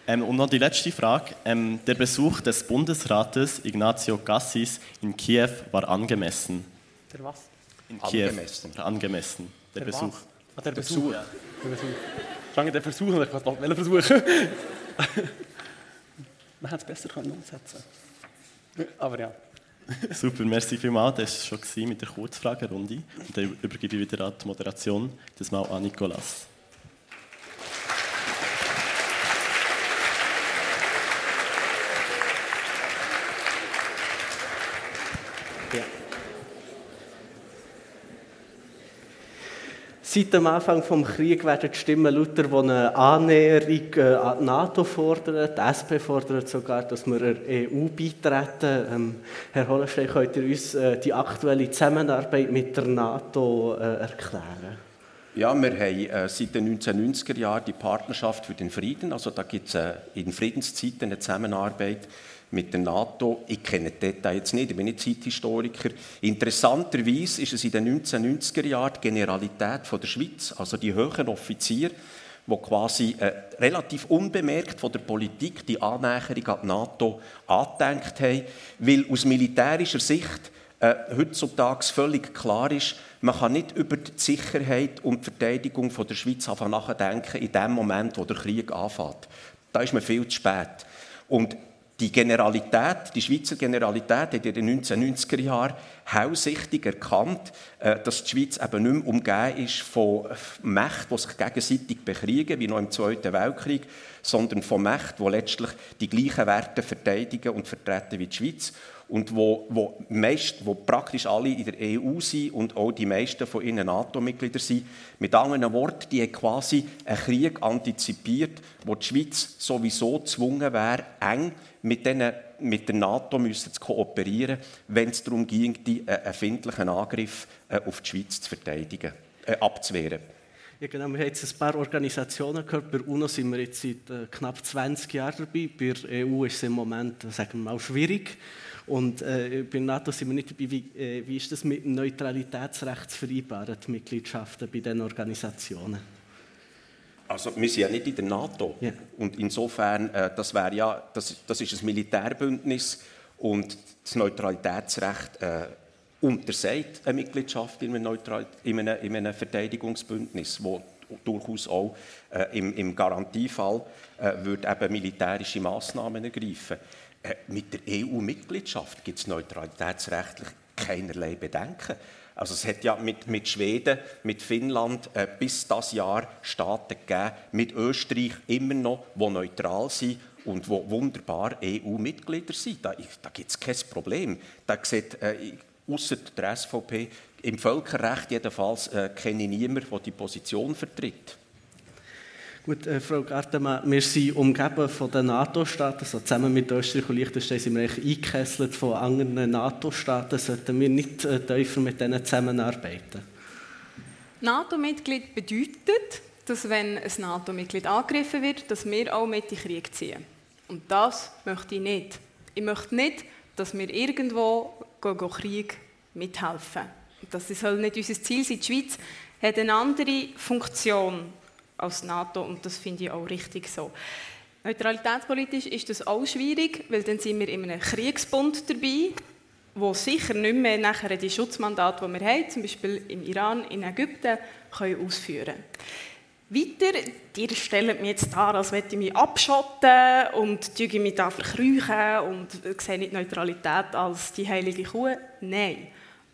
Ähm, und noch die letzte Frage. Ähm, der Besuch des Bundesrates Ignazio Cassis in Kiew war angemessen. Der was? In Kiew. Angemessen. Angemessen. Der, der Besuch. Ah, der Besuch. Ja. Der Besuch. Sagen der Versuch, ich kann versuchen. [laughs] Man hätte es besser umsetzen können. Aber ja. Super, merci vielmals. Das war schon mit der Kurzfragerunde. Und dann übergebe ich wieder an die Moderation, das Mal an Nicolas. Seit dem Anfang des Krieges werden die Stimmen lauter, die eine Annäherung äh, an die NATO fordern. Die SP fordert sogar, dass wir der EU beitreten. Ähm, Herr Hollenstein, könnt ihr uns äh, die aktuelle Zusammenarbeit mit der NATO äh, erklären? Ja, wir haben seit den 1990er Jahren die Partnerschaft für den Frieden. Also da gibt es in Friedenszeiten eine Zusammenarbeit mit der NATO. Ich kenne die Details jetzt nicht, ich bin nicht Zeithistoriker. Interessanterweise ist es in den 1990er Jahren die Generalität von der Schweiz, also die höheren Offiziere, die quasi äh, relativ unbemerkt von der Politik die Annäherung an die NATO angedenkt haben, weil aus militärischer Sicht äh, heutzutage völlig klar ist, man kann nicht über die Sicherheit und die Verteidigung von der Schweiz nachdenken in dem Moment, wo der Krieg anfängt. Da ist man viel zu spät. Und die Generalität, die Schweizer Generalität hat in den 1990er Jahren hellsichtig erkannt, äh, dass die Schweiz eben nicht mehr umgeben ist von Mächten, die sich gegenseitig bekriegen, wie noch im Zweiten Weltkrieg, sondern von Mächten, die letztlich die gleichen Werte verteidigen und vertreten wie die Schweiz und wo, wo, meist, wo praktisch alle in der EU sind und auch die meisten von ihnen NATO-Mitglieder sind. Mit anderen Worten, die haben quasi einen Krieg antizipiert, wo die Schweiz sowieso gezwungen wäre, eng mit, denen, mit der NATO müssen zu kooperieren, wenn es darum ging, die, äh, einen findlichen Angriff äh, auf die Schweiz zu verteidigen, äh, abzuwehren. Ja, genau. Wir haben jetzt ein paar Organisationen gehört. Bei UNO sind wir jetzt seit äh, knapp 20 Jahren dabei. Bei der EU ist es im Moment, sagen wir mal, schwierig. Und äh, bei NATO sind wir nicht dabei. Wie, äh, wie ist das mit dem Neutralitätsrecht zu vereinbaren, die Mitgliedschaften bei diesen Organisationen? Also wir sind ja nicht in der NATO. Yeah. Und insofern, äh, das, wäre ja, das, das ist ein Militärbündnis und das Neutralitätsrecht äh, untersagt eine Mitgliedschaft in einem, Neutral in einem, in einem Verteidigungsbündnis, wo durchaus auch äh, im, im, Garantiefall äh, würde eben militärische Maßnahmen ergreifen. Äh, mit der EU-Mitgliedschaft gibt es neutralitätsrechtlich keinerlei Bedenken. Also es hat ja mit, mit Schweden, mit Finnland äh, bis das Jahr Staaten gegeben, mit Österreich immer noch, die neutral sind und wo wunderbar EU-Mitglieder sind. Da, da gibt es kein Problem. Da sieht, äh, außer der SVP, im Völkerrecht jedenfalls äh, kenne ich niemanden, der die Position vertritt. Gut, äh, Frau Gartemann, wir sind umgeben von den NATO-Staaten, also zusammen mit Österreich und Liechtenstein sind wir eingekesselt von anderen NATO-Staaten. Sollten wir nicht äh, tiefer mit denen zusammenarbeiten? NATO-Mitglied bedeutet, dass wenn ein NATO-Mitglied angegriffen wird, dass wir auch mit in den Krieg ziehen. Und das möchte ich nicht. Ich möchte nicht, dass wir irgendwo gehen, gehen Krieg mithelfen. Das soll nicht unser Ziel sein. Die Schweiz hat eine andere Funktion als NATO und das finde ich auch richtig so. Neutralitätspolitisch ist das auch schwierig, weil dann sind wir in einem Kriegsbund dabei, wo sicher nicht mehr nachher die Schutzmandate, die wir haben, zum Beispiel im Iran, in Ägypten, können ausführen weiter, die stellen mich jetzt dar, als würde ich mich abschotten und mich da verkrüchen und sehe nicht Neutralität als die heilige Kuh. Nein.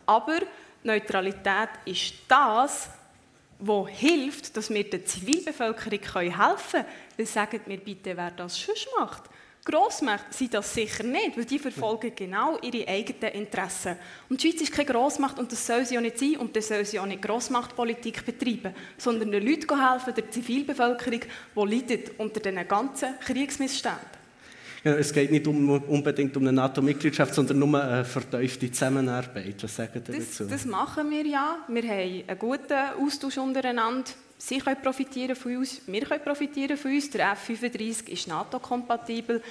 Aber Neutralität ist das, wo hilft, dass wir der Zivilbevölkerung helfen können. Dann sagen wir bitte, wer das schon macht. Grossmächte sind das sicher nicht, weil die verfolgen genau ihre eigenen Interessen. Und die Schweiz ist keine Grossmacht und das soll sie auch nicht sein und das soll sie auch nicht Grossmachtpolitik betreiben, sondern den Leuten helfen, der Zivilbevölkerung, die leidet unter diesen ganzen Kriegsmissständen. Es geht nicht um, unbedingt um eine NATO-Mitgliedschaft, sondern nur eine vertiefte Zusammenarbeit. Was sagen Sie das, dazu? Das machen wir ja. Wir haben einen guten Austausch untereinander. Sie können profitieren von uns, wir können profitieren von uns. Der F-35 ist NATO-kompatibel.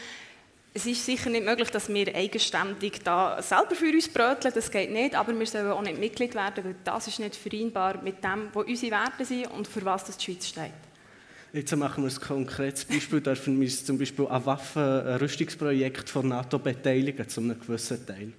Es ist sicher nicht möglich, dass wir eigenständig da selber für uns bröteln, das geht nicht, aber wir sollen auch nicht Mitglied werden, weil das ist nicht vereinbar mit dem, was unsere Werte sind und für was das die Schweiz steht. Jetzt machen wir ein konkretes Beispiel. Dürfen wir uns zum Beispiel an Waffenrüstungsprojekt von NATO beteiligen, zu einem gewissen Teil?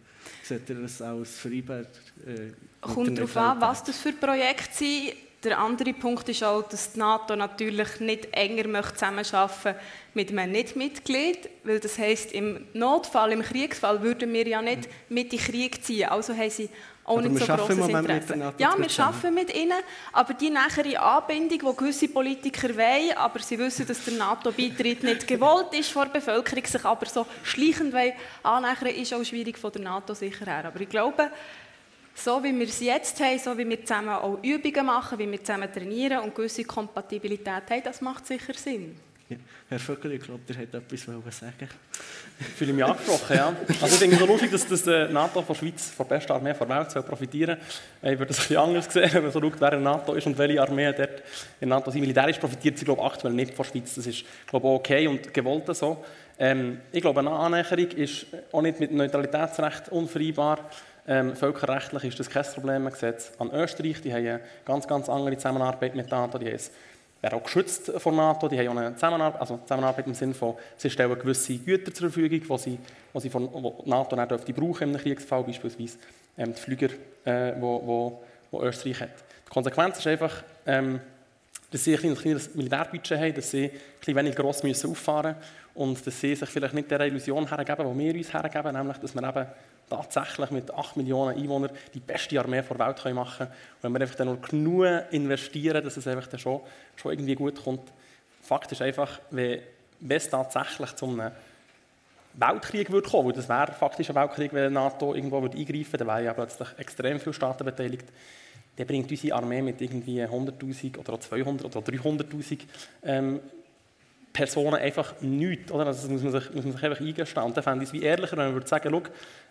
Seht ihr das als vereinbar? Äh, Kommt darauf an, was das für Projekte sind. Der andere Punkt ist auch, dass die NATO natürlich nicht enger möchte zusammenarbeiten mit einem Nicht-Mitglied, weil das heißt im Notfall, im Kriegsfall würden wir ja nicht mit in den Krieg ziehen. Also haben sie auch nicht so grosses Interesse. Ja, wir arbeiten mit ihnen, aber die nachere Anbindung, die gewisse Politiker wollen, aber sie wissen, dass der NATO-Beitritt nicht gewollt ist von der Bevölkerung, sich aber so schleichend annähern ist auch schwierig von der NATO sicher her. Aber ich glaube, so wie wir es jetzt haben, so wie wir zusammen auch Übungen machen, wie wir zusammen trainieren und gewisse Kompatibilität haben, das macht sicher Sinn. Herr Vögel, ich glaube, der hat etwas sagen Ich fühle mich angesprochen, ja. Also ich denke so lustig, dass das äh, NATO von der Schweiz, von der besten Armee der Welt profitieren soll. Ich würde das ein bisschen anders sehen, [laughs] wenn man so schaut, wer in NATO ist und welche Armee dort in NATO sind. Militärisch profitiert sie, glaube ich, aktuell nicht von der Schweiz. Das ist, glaube ich, okay und gewollt so. Ähm, ich glaube, eine Annäherung ist auch nicht mit Neutralitätsrecht unvereinbar. Ähm, völkerrechtlich ist das kein Problem. Es an Österreich, die haben eine ganz, ganz andere Zusammenarbeit mit NATO. Die wäre auch geschützt von NATO. Die haben auch eine Zusammenarbeit, also Zusammenarbeit im Sinne von, sie stellen gewisse Güter zur Verfügung, die sie, die sie von wo NATO dann dürfte brauchen einem Kriegsfall, beispielsweise ähm, die Flüger, äh, wo, wo, wo Österreich hat. Die Konsequenz ist einfach, ähm, dass sie ein kleines Militärbudget haben, dass sie ein weniger gross müssen auffahren müssen und dass sie sich vielleicht nicht der Illusion hergeben, die wir uns hergeben, nämlich, dass wir eben tatsächlich mit 8 Millionen Einwohnern die beste Armee der Welt machen können. Und wenn wir einfach dann nur genug investieren, dass es einfach dann schon, schon irgendwie gut kommt. Fakt ist einfach, wenn, es tatsächlich zu einem Weltkrieg würde kommen, weil das wäre faktisch ein Weltkrieg, wenn NATO irgendwo würde eingreifen würde, dann wären ja plötzlich extrem viele Staaten beteiligt, dann bringt unsere Armee mit irgendwie 100'000 oder 200'000 oder 300'000 ähm, Personen einfach nichts. Oder? Das muss man, sich, muss man sich einfach eingestehen. Und dann fände ich es wie ehrlicher, wenn man würde sagen,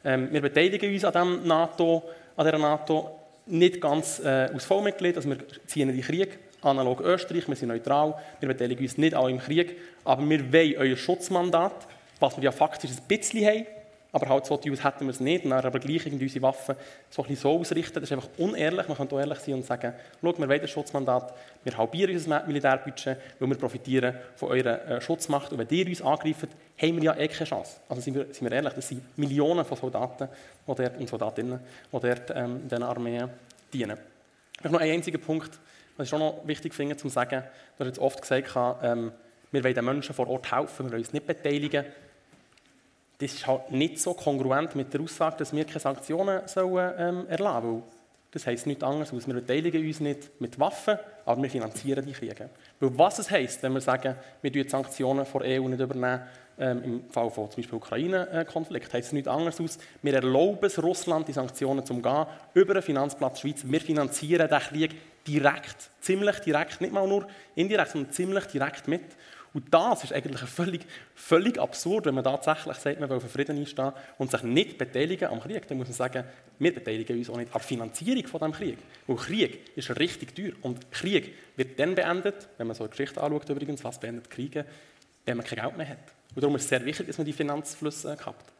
ähm, wir beteiligen uns an, dem NATO, an dieser NATO nicht ganz äh, als Vollmitglied, also wir ziehen in den Krieg, analog Österreich, wir sind neutral, wir beteiligen uns nicht auch im Krieg, aber wir wollen euer Schutzmandat, was wir ja faktisch ein bisschen haben, aber halt so die hätten wir es nicht. Dann aber gleich unsere Waffen so, ein so ausrichten, das ist einfach unehrlich. Man könnte auch ehrlich sein und sagen, schau, wir wollen das Schutzmandat, wir halbieren unser Militärbudget, weil wir profitieren von eurer äh, Schutzmacht. Und wenn ihr uns angreift, haben wir ja eh keine Chance. Also sind wir, sind wir ehrlich, das sind Millionen von Soldaten die dort, und Soldatinnen, die dort ähm, in diesen Armeen dienen. Ich habe noch einen einzigen Punkt, was ich auch noch wichtig finde, zu sagen, du hast jetzt oft gesagt, ähm, wir wollen den Menschen vor Ort helfen, wir wollen uns nicht beteiligen, das ist halt nicht so kongruent mit der Aussage, dass wir keine Sanktionen sollen, ähm, erlassen sollen. Das heisst nichts anderes, als wir beteiligen uns nicht mit Waffen, aber wir finanzieren die Kriege. Weil was es heisst, wenn wir sagen, wir die Sanktionen vor EU nicht übernehmen, ähm, im Fall von zum Beispiel Ukraine-Konflikt, heisst es nichts anderes als, wir erlauben es Russland, die Sanktionen zu umgehen, über den Finanzplatz Schweiz. Wir finanzieren den Krieg direkt, ziemlich direkt, nicht mal nur indirekt, sondern ziemlich direkt mit. Und das ist eigentlich völlig, völlig absurd, wenn man tatsächlich sagt, man will für Frieden einstehen und sich nicht beteiligen am Krieg. Dann muss man sagen, wir beteiligen uns auch nicht an der Finanzierung von diesem Krieg. Weil Krieg ist richtig teuer. Und Krieg wird dann beendet, wenn man so eine Geschichte anschaut übrigens, was beendet Kriege, wenn man kein Geld mehr hat. Und darum ist es sehr wichtig, dass man die Finanzflüsse kappt.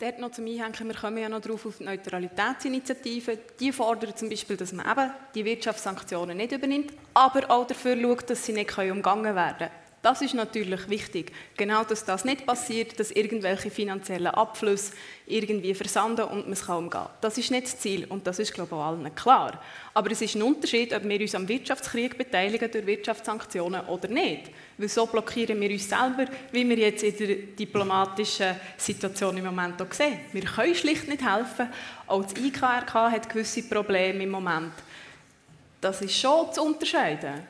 Dort noch zum Einhängen, wir kommen ja noch darauf auf die Neutralitätsinitiative. Die fordern zum Beispiel, dass man eben die Wirtschaftssanktionen nicht übernimmt, aber auch dafür schaut, dass sie nicht umgangen werden können. Das ist natürlich wichtig. Genau, dass das nicht passiert, dass irgendwelche finanziellen Abflüsse irgendwie versanden und man es kann umgehen. Das ist nicht das Ziel und das ist, glaube ich, allen klar. Aber es ist ein Unterschied, ob wir uns am Wirtschaftskrieg beteiligen durch Wirtschaftssanktionen oder nicht. Weil so blockieren wir uns selber, wie wir jetzt in der diplomatischen Situation im Moment auch sehen. Wir können schlicht nicht helfen. Auch das IKRK hat gewisse Probleme im Moment. Das ist schon zu unterscheiden.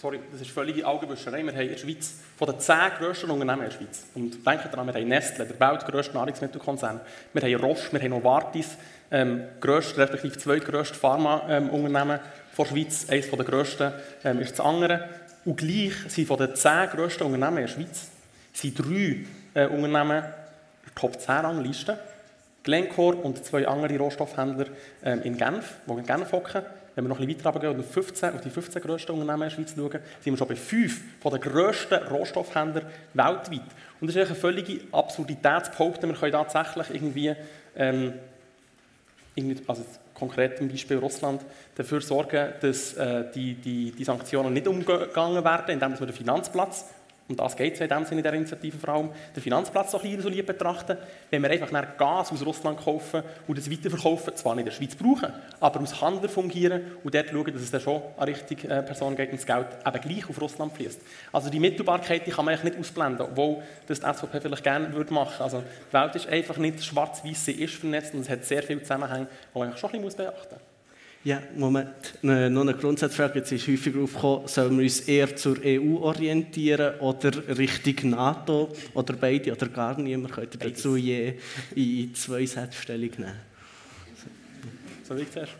Sorry, das ist völlige Augenwischerei. Wir haben in der Schweiz von den zehn grössten Unternehmen in der Schweiz, und denkt daran, wir haben Nestle, der weltgrößte Nahrungsmittelkonzern, wir haben Roche, wir haben Novartis, ähm, grösste, respektive zweitgrößte Pharmaunternehmen ähm, der Schweiz, eines der grössten ähm, ist das andere. Und gleich sind von den zehn grössten Unternehmen in der Schweiz sind drei äh, Unternehmen der Top 10 Rangliste Glencore und zwei andere Rohstoffhändler ähm, in Genf, die in Genf hocken. Wenn wir noch ein bisschen weiter runtergehen und auf, 15, auf die 15 grössten Unternehmen in der Schweiz schauen, sind wir schon bei fünf von den grössten Rohstoffhändlern weltweit. Und das ist eine völlige Absurdität zu behaupten, wir können tatsächlich irgendwie, ähm, irgendwie also konkret im Beispiel Russland, dafür sorgen, dass äh, die, die, die Sanktionen nicht umgegangen werden, indem wir den Finanzplatz und das geht es in dem Sinne in der Initiative vor allem, den Finanzplatz so ein bisschen isoliert betrachten. Wenn wir einfach Gas aus Russland kaufen und das weiterverkaufen, zwar nicht in der Schweiz brauchen, aber als Handel fungieren und dort schauen, dass es dann schon an richtige äh, Person geht und das Geld eben gleich auf Russland fließt. Also die Mittelbarkeit die kann man eigentlich nicht ausblenden, obwohl das die SVP vielleicht gerne würde machen. Also die Welt ist einfach nicht schwarz-weiß, sie ist vernetzt und es hat sehr viele Zusammenhänge, die man schon ein bisschen beachten muss. Ja, Moment. Noch eine Grundsatzfrage. Jetzt ist häufig aufgekommen, sollen wir uns eher zur EU orientieren oder Richtung NATO oder beide oder gar niemand? Könnt ihr dazu je in zwei Sätzen Stellung nehmen? So wie ich zuerst.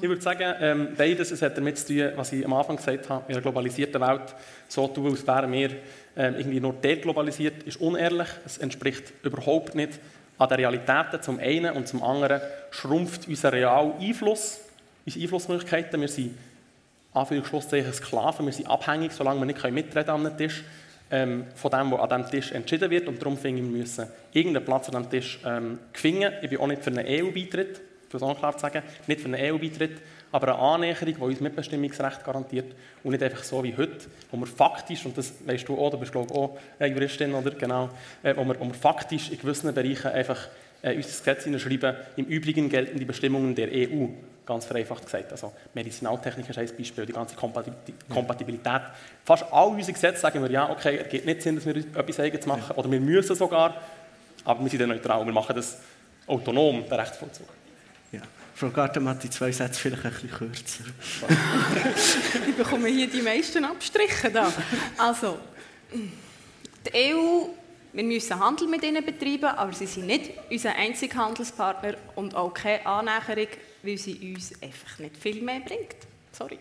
Ich würde sagen, ähm, beides es hat damit zu tun, was ich am Anfang gesagt habe, in einer globalisierten Welt so tun, als wären wir ähm, irgendwie nur deglobalisiert, ist unehrlich. Es entspricht überhaupt nicht an den Realitäten zum einen und zum anderen schrumpft unser realer Einfluss unsere Einflussmöglichkeiten. Wir sind Anführungsschlusszeichen Sklaven, wir sind abhängig, solange wir nicht mitreden an einem Tisch, ähm, von dem, was an diesem Tisch entschieden wird. Und darum finde ich, wir müssen irgendeinen Platz an diesem Tisch ähm, gewinnen. Ich bin auch nicht für einen EU-Beitritt, es auch klar zu sagen, nicht für einen EU-Beitritt, aber eine Annäherung, die uns Mitbestimmungsrecht garantiert und nicht einfach so wie heute, wo wir faktisch, und das weißt du auch, du bist glaube ich auch eine Juristin, oder? Genau, äh, wo, wir, wo wir faktisch in gewissen Bereichen einfach äh, unser Gesetz hineinschreiben, im Übrigen gelten die Bestimmungen der EU ganz vereinfacht gesagt. Also Medizinaltechnik ist ein Beispiel, die ganze Kompatibilität. Fast all unsere Gesetze sagen wir, ja, okay, es gibt nicht Sinn, dass wir etwas Eigenes machen, oder wir müssen sogar, aber wir sind dann neutral, wir machen das autonom, den Rechtsvollzug. Ja. Frau Gartemann, die zwei Sätze vielleicht ein bisschen kürzer. [laughs] ich bekomme hier die meisten Abstriche da. Also, die EU wir müssen Handel mit ihnen betreiben, aber sie sind nicht unser einziger Handelspartner und auch keine Annäherung, weil sie uns einfach nicht viel mehr bringt. Sorry.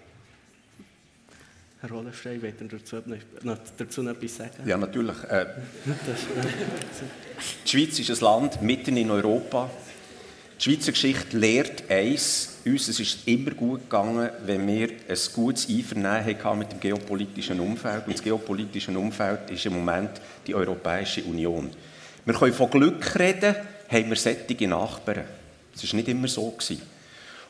Herr Rollenstein, wollt ihr dazu, noch, dazu noch etwas sagen? Ja, natürlich. Äh, die Schweiz ist ein Land mitten in Europa. Die Schweizer Geschichte lehrt eins, uns es ist immer gut gegangen, wenn wir ein gutes Einvernehmen hatten mit dem geopolitischen Umfeld. Und das geopolitische Umfeld ist im Moment die Europäische Union. Wir können von Glück reden, haben wir sättige Nachbarn. Das war nicht immer so. Gewesen.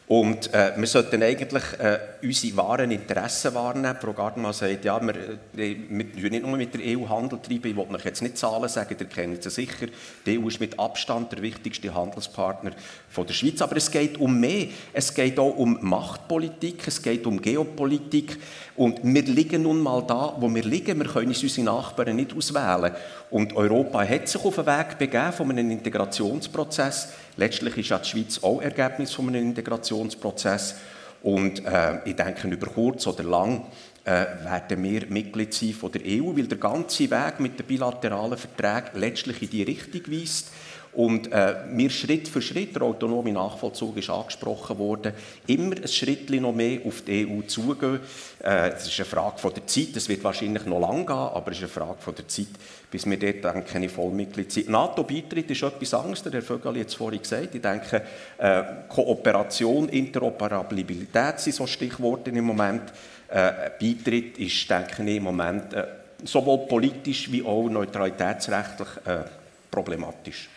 Und äh, wir sollten eigentlich äh, unsere wahren Interessen wahrnehmen. Frau Gardner sagt, ja, wir, äh, wir nicht nur mit der EU Handel treiben. Ich will euch jetzt nicht Zahlen sagen, ihr kennt sie sicher. Die EU ist mit Abstand der wichtigste Handelspartner von der Schweiz. Aber es geht um mehr. Es geht auch um Machtpolitik, es geht um Geopolitik. Und wir liegen nun mal da, wo wir liegen. Wir können uns unsere Nachbarn nicht auswählen. Und Europa hat sich auf den Weg begeben von einem Integrationsprozess Letztlich ist ja die Schweiz auch Ergebnis von einem Integrationsprozess. Und äh, ich denke, über kurz oder lang äh, werden wir Mitglied sein von der EU, weil der ganze Weg mit den bilateralen Verträgen letztlich in die Richtung weist. Und äh, wir Schritt für Schritt, der autonome Nachvollzug ist angesprochen worden, immer ein Schritt noch mehr auf die EU zugehen. Äh, das ist eine Frage von der Zeit, das wird wahrscheinlich noch lang gehen, aber es ist eine Frage von der Zeit, bis wir dort dann keine Vollmitglied sind. NATO-Beitritt ist etwas der Herr Vögel hat es vorhin gesagt. Ich denke, äh, Kooperation, Interoperabilität sind so Stichworte im Moment. Äh, Beitritt ist, denke ich, im Moment äh, sowohl politisch wie auch neutralitätsrechtlich äh, problematisch.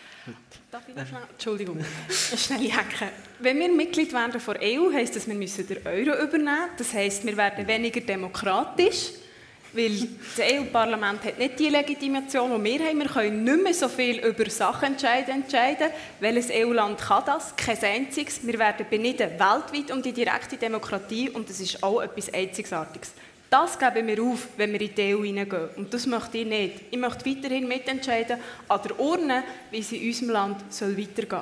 Darf ich noch schnell? Entschuldigung, [laughs] schnell hacken. Wenn wir Mitglied werden von der EU, heisst das, wir müssen den Euro übernehmen. Das heisst, wir werden weniger demokratisch, weil das EU-Parlament hat nicht die Legitimation, die wir haben. Wir können nicht mehr so viel über Sachen entscheiden. entscheiden. Welches EU-Land kann das? Kein einziges. Wir werden beniden weltweit um die direkte Demokratie und das ist auch etwas Einzigartiges. Das geben wir auf, wenn wir in die EU hineingehen. Und das möchte ich nicht. Ich möchte weiterhin mitentscheiden an der Urne, wie es in unserem Land soll weitergehen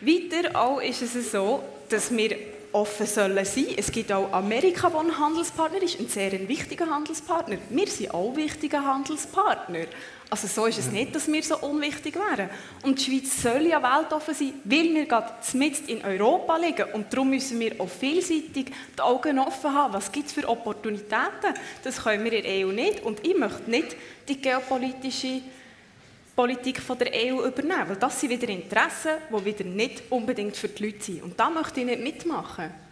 soll. Weiter auch ist es so, dass wir offen sollen sein. Es gibt auch Amerika, das ein Handelspartner ist, ein sehr wichtiger Handelspartner. Wir sind auch wichtige Handelspartner. Also so ist es nicht, dass wir so unwichtig wären. Und die Schweiz soll ja weltoffen sein, weil wir gerade mitten in Europa liegen. Und darum müssen wir auch vielseitig die Augen offen haben. Was gibt es für Opportunitäten? Das können wir in der EU nicht. Und ich möchte nicht die geopolitische Politik von der EU übernehmen. Weil das sind wieder Interessen, die wieder nicht unbedingt für die Leute sind. Und da möchte ich nicht mitmachen.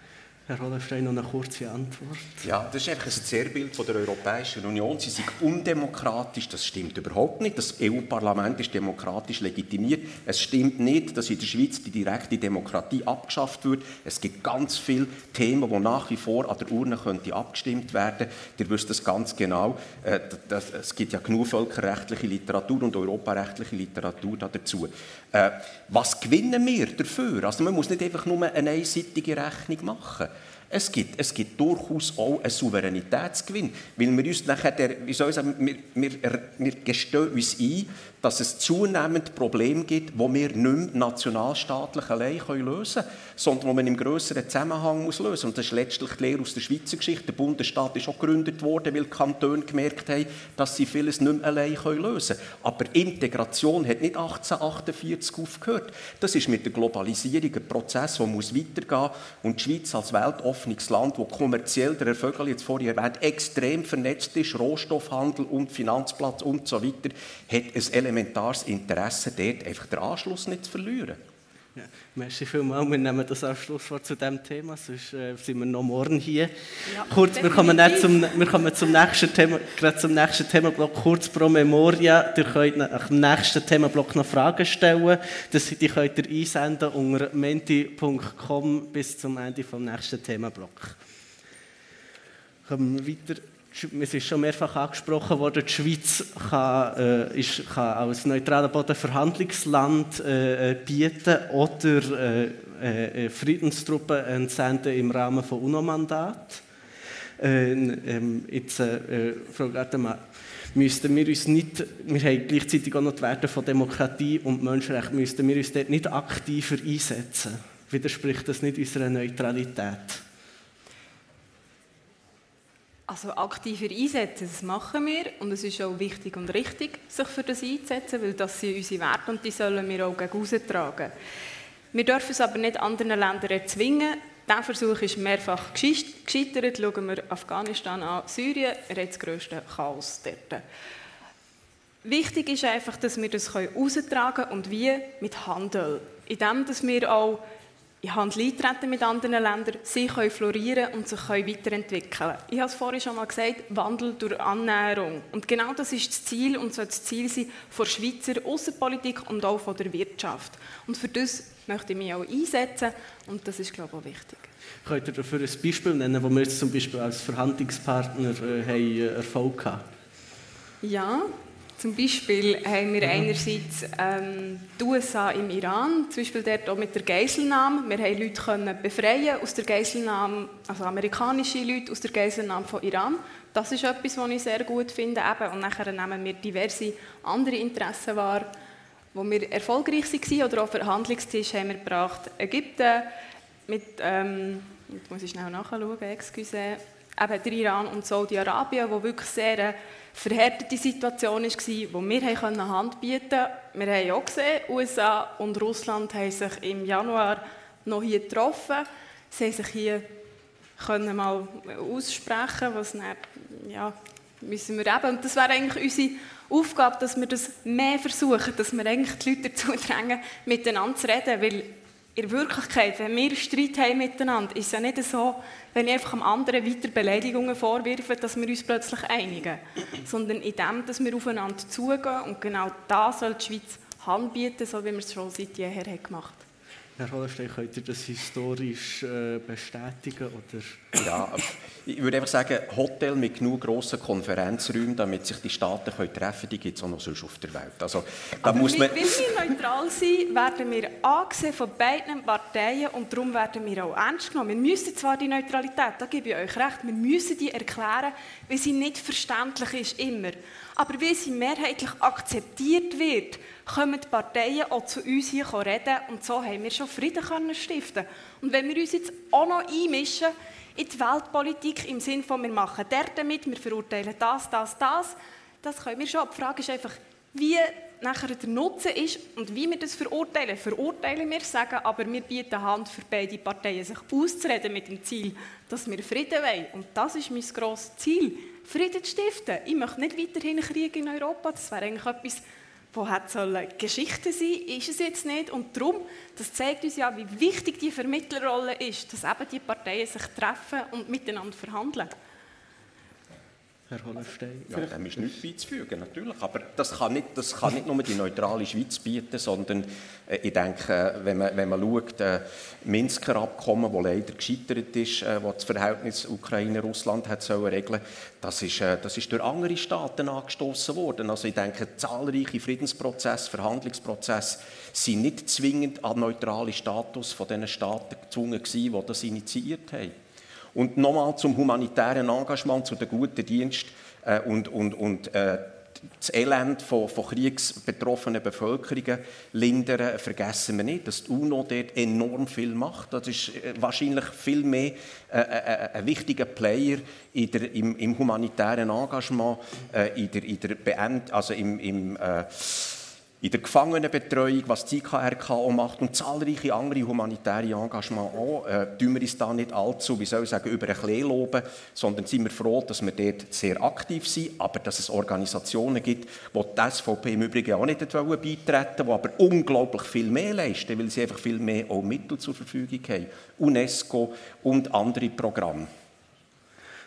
Herr Rollenstein, noch eine kurze Antwort. Ja, das ist einfach ein Zerrbild der Europäischen Union. Sie sind undemokratisch. Das stimmt überhaupt nicht. Das EU-Parlament ist demokratisch legitimiert. Es stimmt nicht, dass in der Schweiz die direkte Demokratie abgeschafft wird. Es gibt ganz viele Themen, die nach wie vor an der Urne könnte abgestimmt werden. Ihr wisst das ganz genau. Äh, es gibt ja genug völkerrechtliche Literatur und europarechtliche Literatur dazu. Äh, was gewinnen wir dafür? Also man muss nicht einfach nur eine einseitige Rechnung machen. Es gibt, es gibt durchaus auch einen Souveränitätsgewinn, weil wir uns nachher, der, wie soll ich sagen, wir, wir, wir gestehen uns ein, dass es zunehmend Probleme gibt, die wir nicht mehr nationalstaatlich allein lösen können, sondern die man im grösseren Zusammenhang muss lösen muss. Und das ist letztlich die Lehre aus der Schweizer Geschichte. Der Bundesstaat ist auch gegründet worden, weil die Kantone gemerkt haben, dass sie vieles nicht mehr allein lösen können. Aber Integration hat nicht 1848 aufgehört. Das ist mit der Globalisierung ein Prozess, der muss weitergehen muss. Und die Schweiz als weltoffenes Land, das kommerziell, der Herr Vögel jetzt vorhin erwähnt, extrem vernetzt ist, Rohstoffhandel und Finanzplatz und so weiter, hat ein Element elementares Interesse, dort einfach den Anschluss nicht zu verlieren. Ja, merci vielmals. Wir nehmen das als Schlusswort zu diesem Thema, sonst äh, sind wir noch morgen hier. Ja, Kurz, wir kommen, zum, wir kommen zum nächsten Thema, gerade zum nächsten Themenblock, kurz pro Memoria. Ihr könnt nach dem nächsten Themenblock noch Fragen stellen. Das, die könnt ihr einsenden unter menti.com bis zum Ende des nächsten Themenblocks. Kommen wir weiter es ist schon mehrfach angesprochen worden, die Schweiz kann, äh, ist, kann als neutraler Boden Verhandlungsland äh, äh, bieten oder äh, äh, Friedenstruppen entsenden im Rahmen von UNO-Mandat. Äh, ähm, jetzt, Frau Gartemann, müssten wir uns nicht, wir haben gleichzeitig auch noch die Werte von Demokratie und Menschenrecht, müssten wir uns dort nicht aktiver einsetzen? Widerspricht das nicht unserer Neutralität? Also aktiver einsetzen, das machen wir und es ist auch wichtig und richtig, sich für das einzusetzen, weil das sind unsere Werte und die sollen wir auch gegen tragen. Wir dürfen es aber nicht anderen Ländern erzwingen. Dieser Versuch ist mehrfach gescheitert. Schauen wir Afghanistan an, Syrien, er hat das grösste Chaos dort. Wichtig ist einfach, dass wir das austragen können und wie? Mit Handel. Indem, dass wir auch in Handel eintreten mit anderen Ländern, sie können florieren und sich können weiterentwickeln Ich habe es vorhin schon mal gesagt, Wandel durch Annäherung. Und genau das ist das Ziel und soll das Ziel sein von Schweizer Außenpolitik und auch von der Wirtschaft. Und für das möchte ich mich auch einsetzen und das ist, glaube ich, auch wichtig. Könnt ihr dafür ein Beispiel nennen, wo wir jetzt zum Beispiel als Verhandlungspartner äh, haben, äh, Erfolg haben? Ja, zum Beispiel haben wir einerseits ähm, die USA im Iran, zum Beispiel dort auch mit der Geiselnahme. Wir haben Leute können befreien aus der Geiselnahme, also amerikanische Leute aus der Geiselnahme von Iran. Das ist etwas, was ich sehr gut finde. Eben. Und nachher nehmen wir diverse andere Interessen wahr, wo wir erfolgreich waren oder auf Verhandlungstisch haben wir gebracht. Ägypten mit, ähm, jetzt muss ich schnell nachschauen, excuse, eben der Iran und Saudi-Arabien, wo wirklich sehr verhärtete Situation war, wo wir Hand bieten konnten. Wir haben auch gesehen, USA und Russland haben sich im Januar noch hier getroffen. Sie haben sich hier können mal aussprechen, was dann, ja, müssen wir eben. Und das wäre eigentlich unsere Aufgabe, dass wir das mehr versuchen, dass wir eigentlich die Leute dazu drängen, miteinander zu reden, weil in Wirklichkeit, wenn wir Streit haben miteinander, ist es ja nicht so, wenn ich einfach am anderen weiter Beleidigungen vorwirfe, dass wir uns plötzlich einigen. Sondern in dem, dass wir aufeinander zugehen und genau da soll die Schweiz Hand bieten, so wie wir es schon seit jeher gemacht haben. Herr Hollerstein, könnt ihr das historisch äh, bestätigen? Oder? Ja, ich würde einfach sagen, Hotel mit genug grossen Konferenzräumen, damit sich die Staaten können treffen können, die gibt es auch noch sonst auf der Welt. Also, da Aber muss man weil wir neutral sind, werden wir angesehen von beiden Parteien und darum werden wir auch ernst genommen. Wir müssen zwar die Neutralität, da gebe ich euch recht, wir müssen die erklären, weil sie nicht verständlich ist, immer. Aber weil sie mehrheitlich akzeptiert wird, kommen die Parteien auch zu uns hier reden und so haben wir schon Frieden stiften. Und wenn wir uns jetzt auch noch einmischen in die Weltpolitik im Sinne von, wir machen dort damit, wir verurteilen das, das, das, das können wir schon. Die Frage ist einfach, wie nachher der Nutzen ist und wie wir das verurteilen. Verurteilen wir, sagen, aber wir bieten Hand für beide Parteien, sich auszureden mit dem Ziel, dass wir Frieden wollen. Und das ist mein grosses Ziel, Frieden zu stiften. Ich möchte nicht weiterhin Krieg in Europa, das wäre eigentlich etwas wo hat sollen Geschichte sein, ist es jetzt nicht. Und darum, das zeigt uns ja, wie wichtig die Vermittlerrolle ist, dass eben die Parteien sich treffen und miteinander verhandeln. Herr Hollenstein? Ja, dem ist nichts beizufügen, natürlich. Aber das kann, nicht, das kann nicht nur die neutrale Schweiz bieten, sondern äh, ich denke, wenn man, wenn man schaut, äh, Minsker Abkommen, das leider gescheitert ist, äh, das das Verhältnis Ukraine-Russland hat sollen regeln das ist, äh, das ist durch andere Staaten angestoßen worden. Also ich denke, zahlreiche Friedensprozesse, Verhandlungsprozesse sind nicht zwingend an neutralen Status von den Staaten gezwungen gewesen, die das initiiert haben. Und nochmal zum humanitären Engagement, zu den guten Dienst äh, und, und, und äh, das Elend von, von kriegsbetroffenen Bevölkerungen lindern, vergessen wir nicht, dass die UNO dort enorm viel macht. Das ist äh, wahrscheinlich viel mehr äh, äh, ein wichtiger Player in der, im, im humanitären Engagement, äh, in der, in der Beend, also im, im äh, in der Gefangenenbetreuung, was die IKRK auch macht und zahlreiche andere humanitäre Engagements auch, äh, tun wir uns da nicht allzu, wie soll ich sagen, über ein Klee loben, sondern sind wir froh, dass wir dort sehr aktiv sind, aber dass es Organisationen gibt, die die SVP im Übrigen auch nicht beitreten wollen, die aber unglaublich viel mehr leisten, weil sie einfach viel mehr auch Mittel zur Verfügung haben. UNESCO und andere Programme.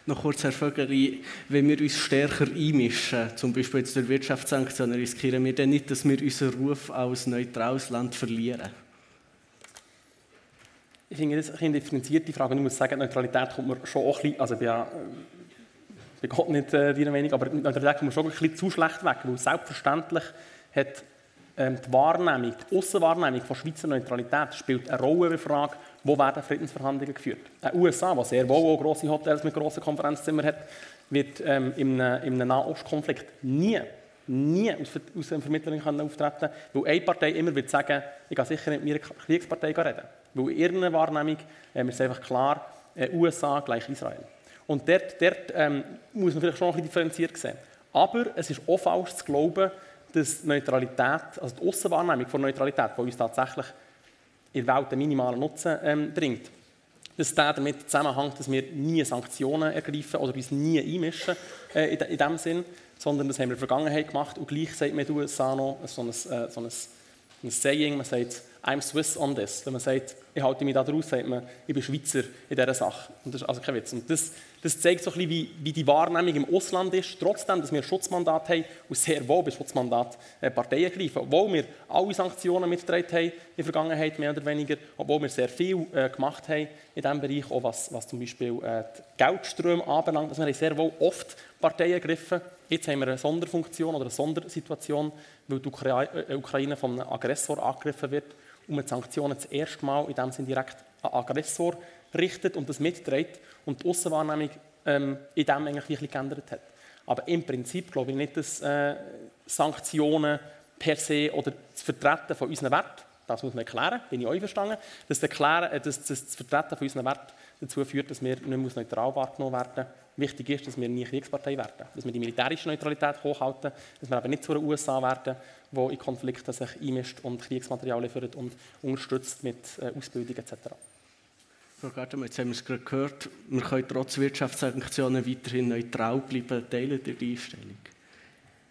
Noch kurz, Herr Vögeli, wenn wir uns stärker einmischen, zum Beispiel jetzt durch Wirtschaftssanktionen, riskieren wir dann nicht, dass wir unseren Ruf als neutrales Land verlieren? Ich finde das eine differenzierte Frage. Ich muss sagen, Neutralität kommt mir schon auch ein bisschen, also ich bin ja bei Gott nicht äh, deiner Meinung, aber Neutralität kommt mir schon ein bisschen zu schlecht weg, weil selbstverständlich hat ähm, die Wahrnehmung, die Aussenwahrnehmung von Schweizer Neutralität spielt eine Rolle in der Frage, wo werden Friedensverhandlungen geführt. Die USA, die sehr wohl auch grosse Hotels mit grossen Konferenzzimmern hat, wird ähm, im, im Nahostkonflikt nie, nie aus, aus einer Vermittlerin auftreten weil eine Partei immer wird sagen, ich gehe sicher nicht mit meiner Kriegspartei reden. Weil in ihrer Wahrnehmung ähm, ist einfach klar, äh, USA gleich Israel. Und dort, dort ähm, muss man vielleicht schon ein bisschen differenziert sehen. Aber es ist auch falsch zu glauben, dass Neutralität, also die Aussenwahrnehmung von Neutralität, die uns tatsächlich in der Welt einen minimalen Nutzen ähm, bringt. Das ist damit zusammenhängt, dass wir nie Sanktionen ergreifen oder uns nie einmischen äh, in, in dem Sinn, sondern das haben wir in der Vergangenheit gemacht und gleich sagt man USA noch so ein, äh, so ein, ein Saying, man sagt, I'm Swiss on this. Wenn man sagt, ich halte mich da draus, sagt man, ich bin Schweizer in dieser Sache. Und das ist also kein Witz. Und das, das zeigt so ein bisschen, wie, wie, die Wahrnehmung im Ausland ist, trotzdem, dass wir ein Schutzmandat haben und sehr wohl bei Schutzmandat äh, Parteien greifen. Obwohl wir alle Sanktionen mitgetragen haben in der Vergangenheit, mehr oder weniger, obwohl wir sehr viel äh, gemacht haben in diesem Bereich, auch was, was zum Beispiel äh, die Geldströme anbelangt. Also wir haben sehr wohl oft Parteien ergriffen. Jetzt haben wir eine Sonderfunktion oder eine Sondersituation, weil die äh, Ukraine von einem Aggressor angegriffen wird und man die Sanktionen das erste Mal in dem Sinne direkt an Aggressor richtet und das mitträgt und die Aussenwahrnehmung ähm, in dem eigentlich wirklich geändert hat. Aber im Prinzip glaube ich nicht, dass äh, Sanktionen per se oder das Vertreten von unseren Werten, das muss man erklären, bin ich auch verstanden, äh, dass das Vertreten von unseren Werten dazu führt, dass wir nicht mehr neutral wahrgenommen werden. Wichtig ist, dass wir nie Kriegspartei werden, dass wir die militärische Neutralität hochhalten, dass wir aber nicht zu den USA werden, die in Konflikten sich einmischt und Kriegsmaterial liefert und unterstützt mit äh, Ausbildung etc. Frau Gartemann, jetzt haben wir es gerade gehört, wir können trotz Wirtschaftssanktionen weiterhin neutral bleiben. Teilen Sie die Einstellung?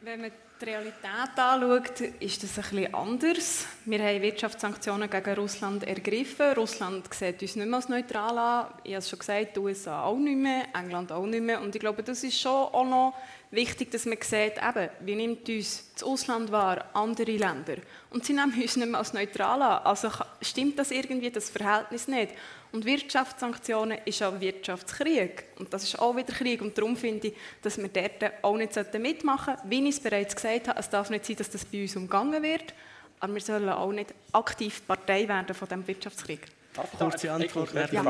Wenn man die Realität anschaut, ist das bisschen anders. Wir haben Wirtschaftssanktionen gegen Russland ergriffen. Russland sieht uns nicht mehr als neutral an. Ich habe es schon gesagt, die USA auch nicht mehr, England auch nicht mehr. Und ich glaube, das ist schon auch noch wichtig, dass man sieht, eben, wie nimmt uns das Ausland wahr, andere Länder. Und sie [laughs] nehmen uns nicht mehr als neutral an. Also stimmt das irgendwie, das Verhältnis nicht. Und Wirtschaftssanktionen ist auch Wirtschaftskrieg. Und das ist auch wieder Krieg. Und darum finde ich, dass wir dort auch nicht mitmachen sollten. Wie ich es bereits gesagt habe, es darf nicht sein, dass das bei uns umgangen wird. Aber wir sollen auch nicht aktiv Partei werden von diesem Wirtschaftskrieg. Kurze Antwort ja.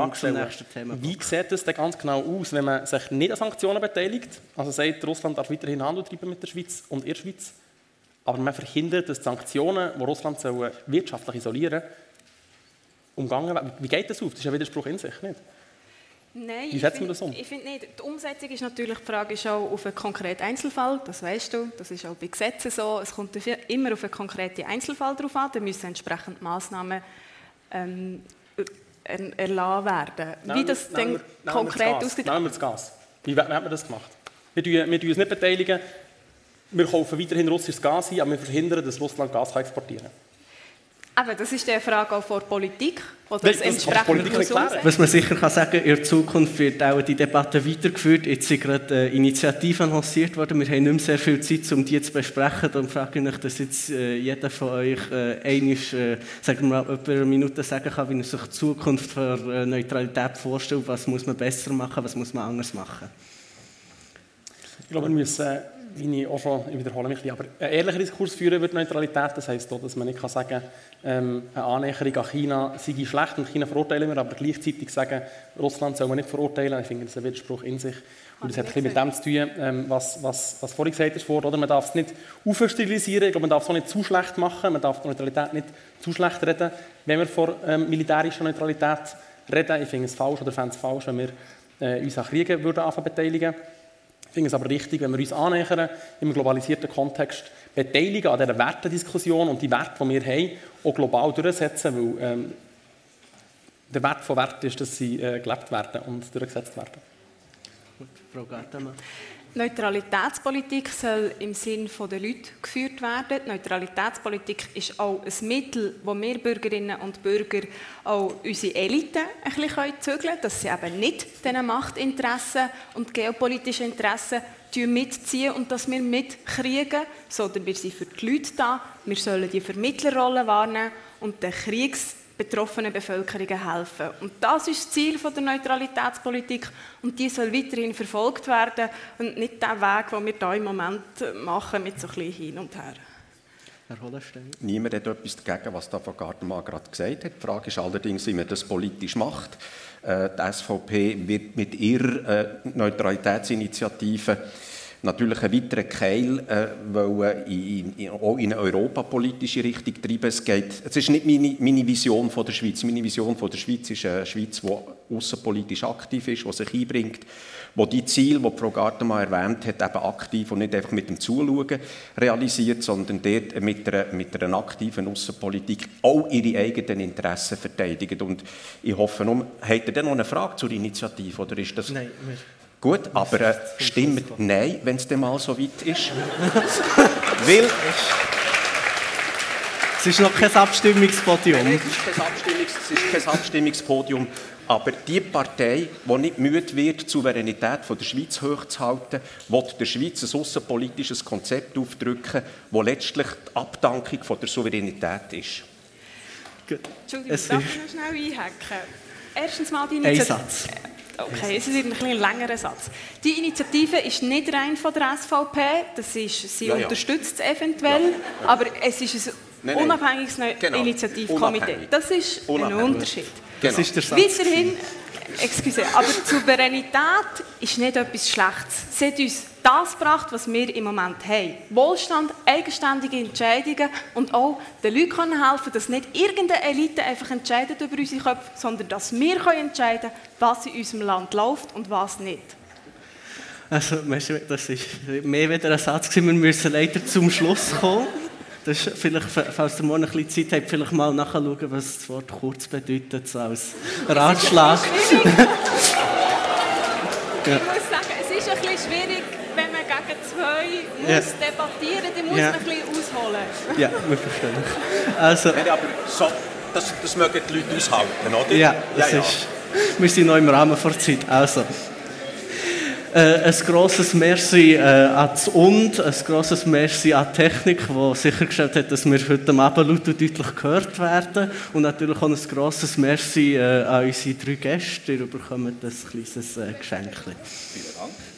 Thema. Wie sieht es denn ganz genau aus, wenn man sich nicht an Sanktionen beteiligt? Also sagt, Russland darf weiterhin Handel treiben mit der Schweiz und in der Schweiz. Aber man verhindert, dass die Sanktionen, die Russland wirtschaftlich isolieren sollen, umgangen werden. Wie geht das auf? Das ist ein Widerspruch in sich, nicht? Nein, Wie setzt man das um? Ich finde nicht. Die Umsetzung ist natürlich, die Frage ist auch auf einen konkreten Einzelfall, das weißt du, das ist auch bei Gesetzen so. Es kommt immer auf einen konkreten Einzelfall drauf an, da müssen entsprechend Massnahmen ähm, erlassen werden. Wie das dann konkret aussieht. Nehmen wir das Gas. Wie, wie hat man das gemacht? Wir tun, wir tun uns nicht beteiligen, wir kaufen weiterhin russisches Gas ein, aber wir verhindern, dass Russland Gas exportieren kann. Aber das ist die Frage auch vor Politik, die das, das entsprechend muss Was man sicher kann sagen, in der Zukunft wird auch die Debatte weitergeführt. Jetzt sind gerade äh, Initiativen lanciert worden. Wir haben nicht mehr sehr viel Zeit, um die zu besprechen. Darum frage ich mich, dass jetzt äh, jeder von euch äh, einisch, äh, sagen wir mal, etwa eine Minute sagen kann, wie er sich die Zukunft für äh, Neutralität vorstellt. Was muss man besser machen, was muss man anders machen? Ich glaube, wir müssen wie ich auch schon, ich wiederhole mich, aber einen ehrlichen Diskurs führen über Neutralität. Das heisst auch, dass man nicht kann sagen kann, ähm, eine Annäherung an China sei schlecht und China verurteilen wir, aber gleichzeitig sagen, Russland soll man nicht verurteilen. Ich finde, das ist ein Widerspruch in sich. Und das hat ein mit dem zu tun, ähm, was, was, was vorhin gesagt wurde. Oder? Man darf es nicht aufstilisieren, man darf es auch nicht zu schlecht machen, man darf die Neutralität nicht zu schlecht reden, wenn wir von ähm, militärischer Neutralität reden. Ich finde es falsch oder fände es falsch, wenn wir äh, uns an Kriegen würden beteiligen würden finde es aber richtig, wenn wir uns annähern, im globalisierten Kontext beteiligen an dieser Wertediskussion und die Werte, die wir haben, auch global durchsetzen, weil ähm, der Wert von Werten ist, dass sie äh, gelebt werden und durchgesetzt werden. Gut, Frau Gartemann. Neutralitätspolitik soll im Sinn der Leute geführt werden. Die Neutralitätspolitik ist auch ein Mittel, wo wir Bürgerinnen und Bürger auch unsere Eliten ein bisschen zügeln können, dass sie eben nicht diesen Machtinteressen und geopolitischen Interessen mitziehen und dass wir mitkriegen, sondern wir sind für die Leute da. Wir sollen die Vermittlerrolle wahrnehmen und den Kriegs betroffenen Bevölkerungen helfen. Und das ist das Ziel der Neutralitätspolitik und die soll weiterhin verfolgt werden und nicht der Weg, den wir hier im Moment machen, mit so ein bisschen hin und her. Herr Hollenstein. Niemand hat etwas dagegen, was da von Gartenmann gerade gesagt hat. Die Frage ist allerdings, wie man das politisch macht. Äh, die SVP wird mit ihrer äh, Neutralitätsinitiative natürlich einen weiteren Keil äh, in, in, auch in eine europapolitische Richtung treiben. Es, geht, es ist nicht meine, meine Vision von der Schweiz. Meine Vision von der Schweiz ist eine Schweiz, die außenpolitisch aktiv ist, die sich einbringt, wo die Ziele, die Frau Gartemann erwähnt hat, eben aktiv und nicht einfach mit dem Zuschauen realisiert, sondern dort mit einer, mit einer aktiven Außenpolitik auch ihre eigenen Interessen verteidigt. Und ich hoffe, nun, habt ihr denn noch eine Frage zur Initiative? Oder ist das Nein, Gut, aber äh, stimmt Nein, wenn es dann mal so weit ist. [laughs] Weil... Es ist noch kein Abstimmungspodium. Nein, es, ist kein Abstimmungs es ist kein Abstimmungspodium. Aber die Partei, die nicht müde wird, die Souveränität von der Schweiz hochzuhalten, will der Schweiz ein außenpolitisches Konzept aufdrücken, das letztlich die Abdankung von der Souveränität ist. Entschuldigung, darf ich noch schnell einhaken? Erstens mal die Initiative... Ein Satz. Okay, es ist ein, ein längerer Satz. Die Initiative ist nicht rein von der SVP, das ist, sie ja, ja. unterstützt es eventuell, ja, aber es ist ein nein, unabhängiges genau. Initiativkomitee. Unabhängig. Das ist ein Unterschied. Genau. Das ist der Satz. Weiterhin Excuse, aber Souveränität ist nicht etwas Schlechtes. Sie hat uns das gebracht, was wir im Moment haben. Wohlstand, eigenständige Entscheidungen und auch den Leuten können helfen, dass nicht irgendeine Elite einfach entscheidet über unsere Köpfe, sondern dass wir können entscheiden können, was in unserem Land läuft und was nicht. Also, das ist mehr wieder ein Satz. Wir müssen leider zum Schluss kommen. Das ist vielleicht, falls ihr morgen ein bisschen Zeit habt, vielleicht mal nachschauen, was das Wort kurz bedeutet, so als Ratschlag. [laughs] ich muss sagen, es ist ein bisschen schwierig, wenn man gegen zwei ja. muss debattieren muss, dann muss ja. man ein bisschen ausholen. Ja, wir verstehen. Also, ja, aber so, das, das mögen die Leute aushalten, oder? Ja, das ja, Ist, wir sind noch im Rahmen der Zeit. Also. Äh, ein grosses Merci äh, an das Und, ein grosses Merci an die Technik, die sichergestellt hat, dass wir heute Abend laut und deutlich gehört werden. Und natürlich auch ein grosses Merci äh, an unsere drei Gäste. Ihr bekommt ein kleines äh, Geschenk. Vielen Dank.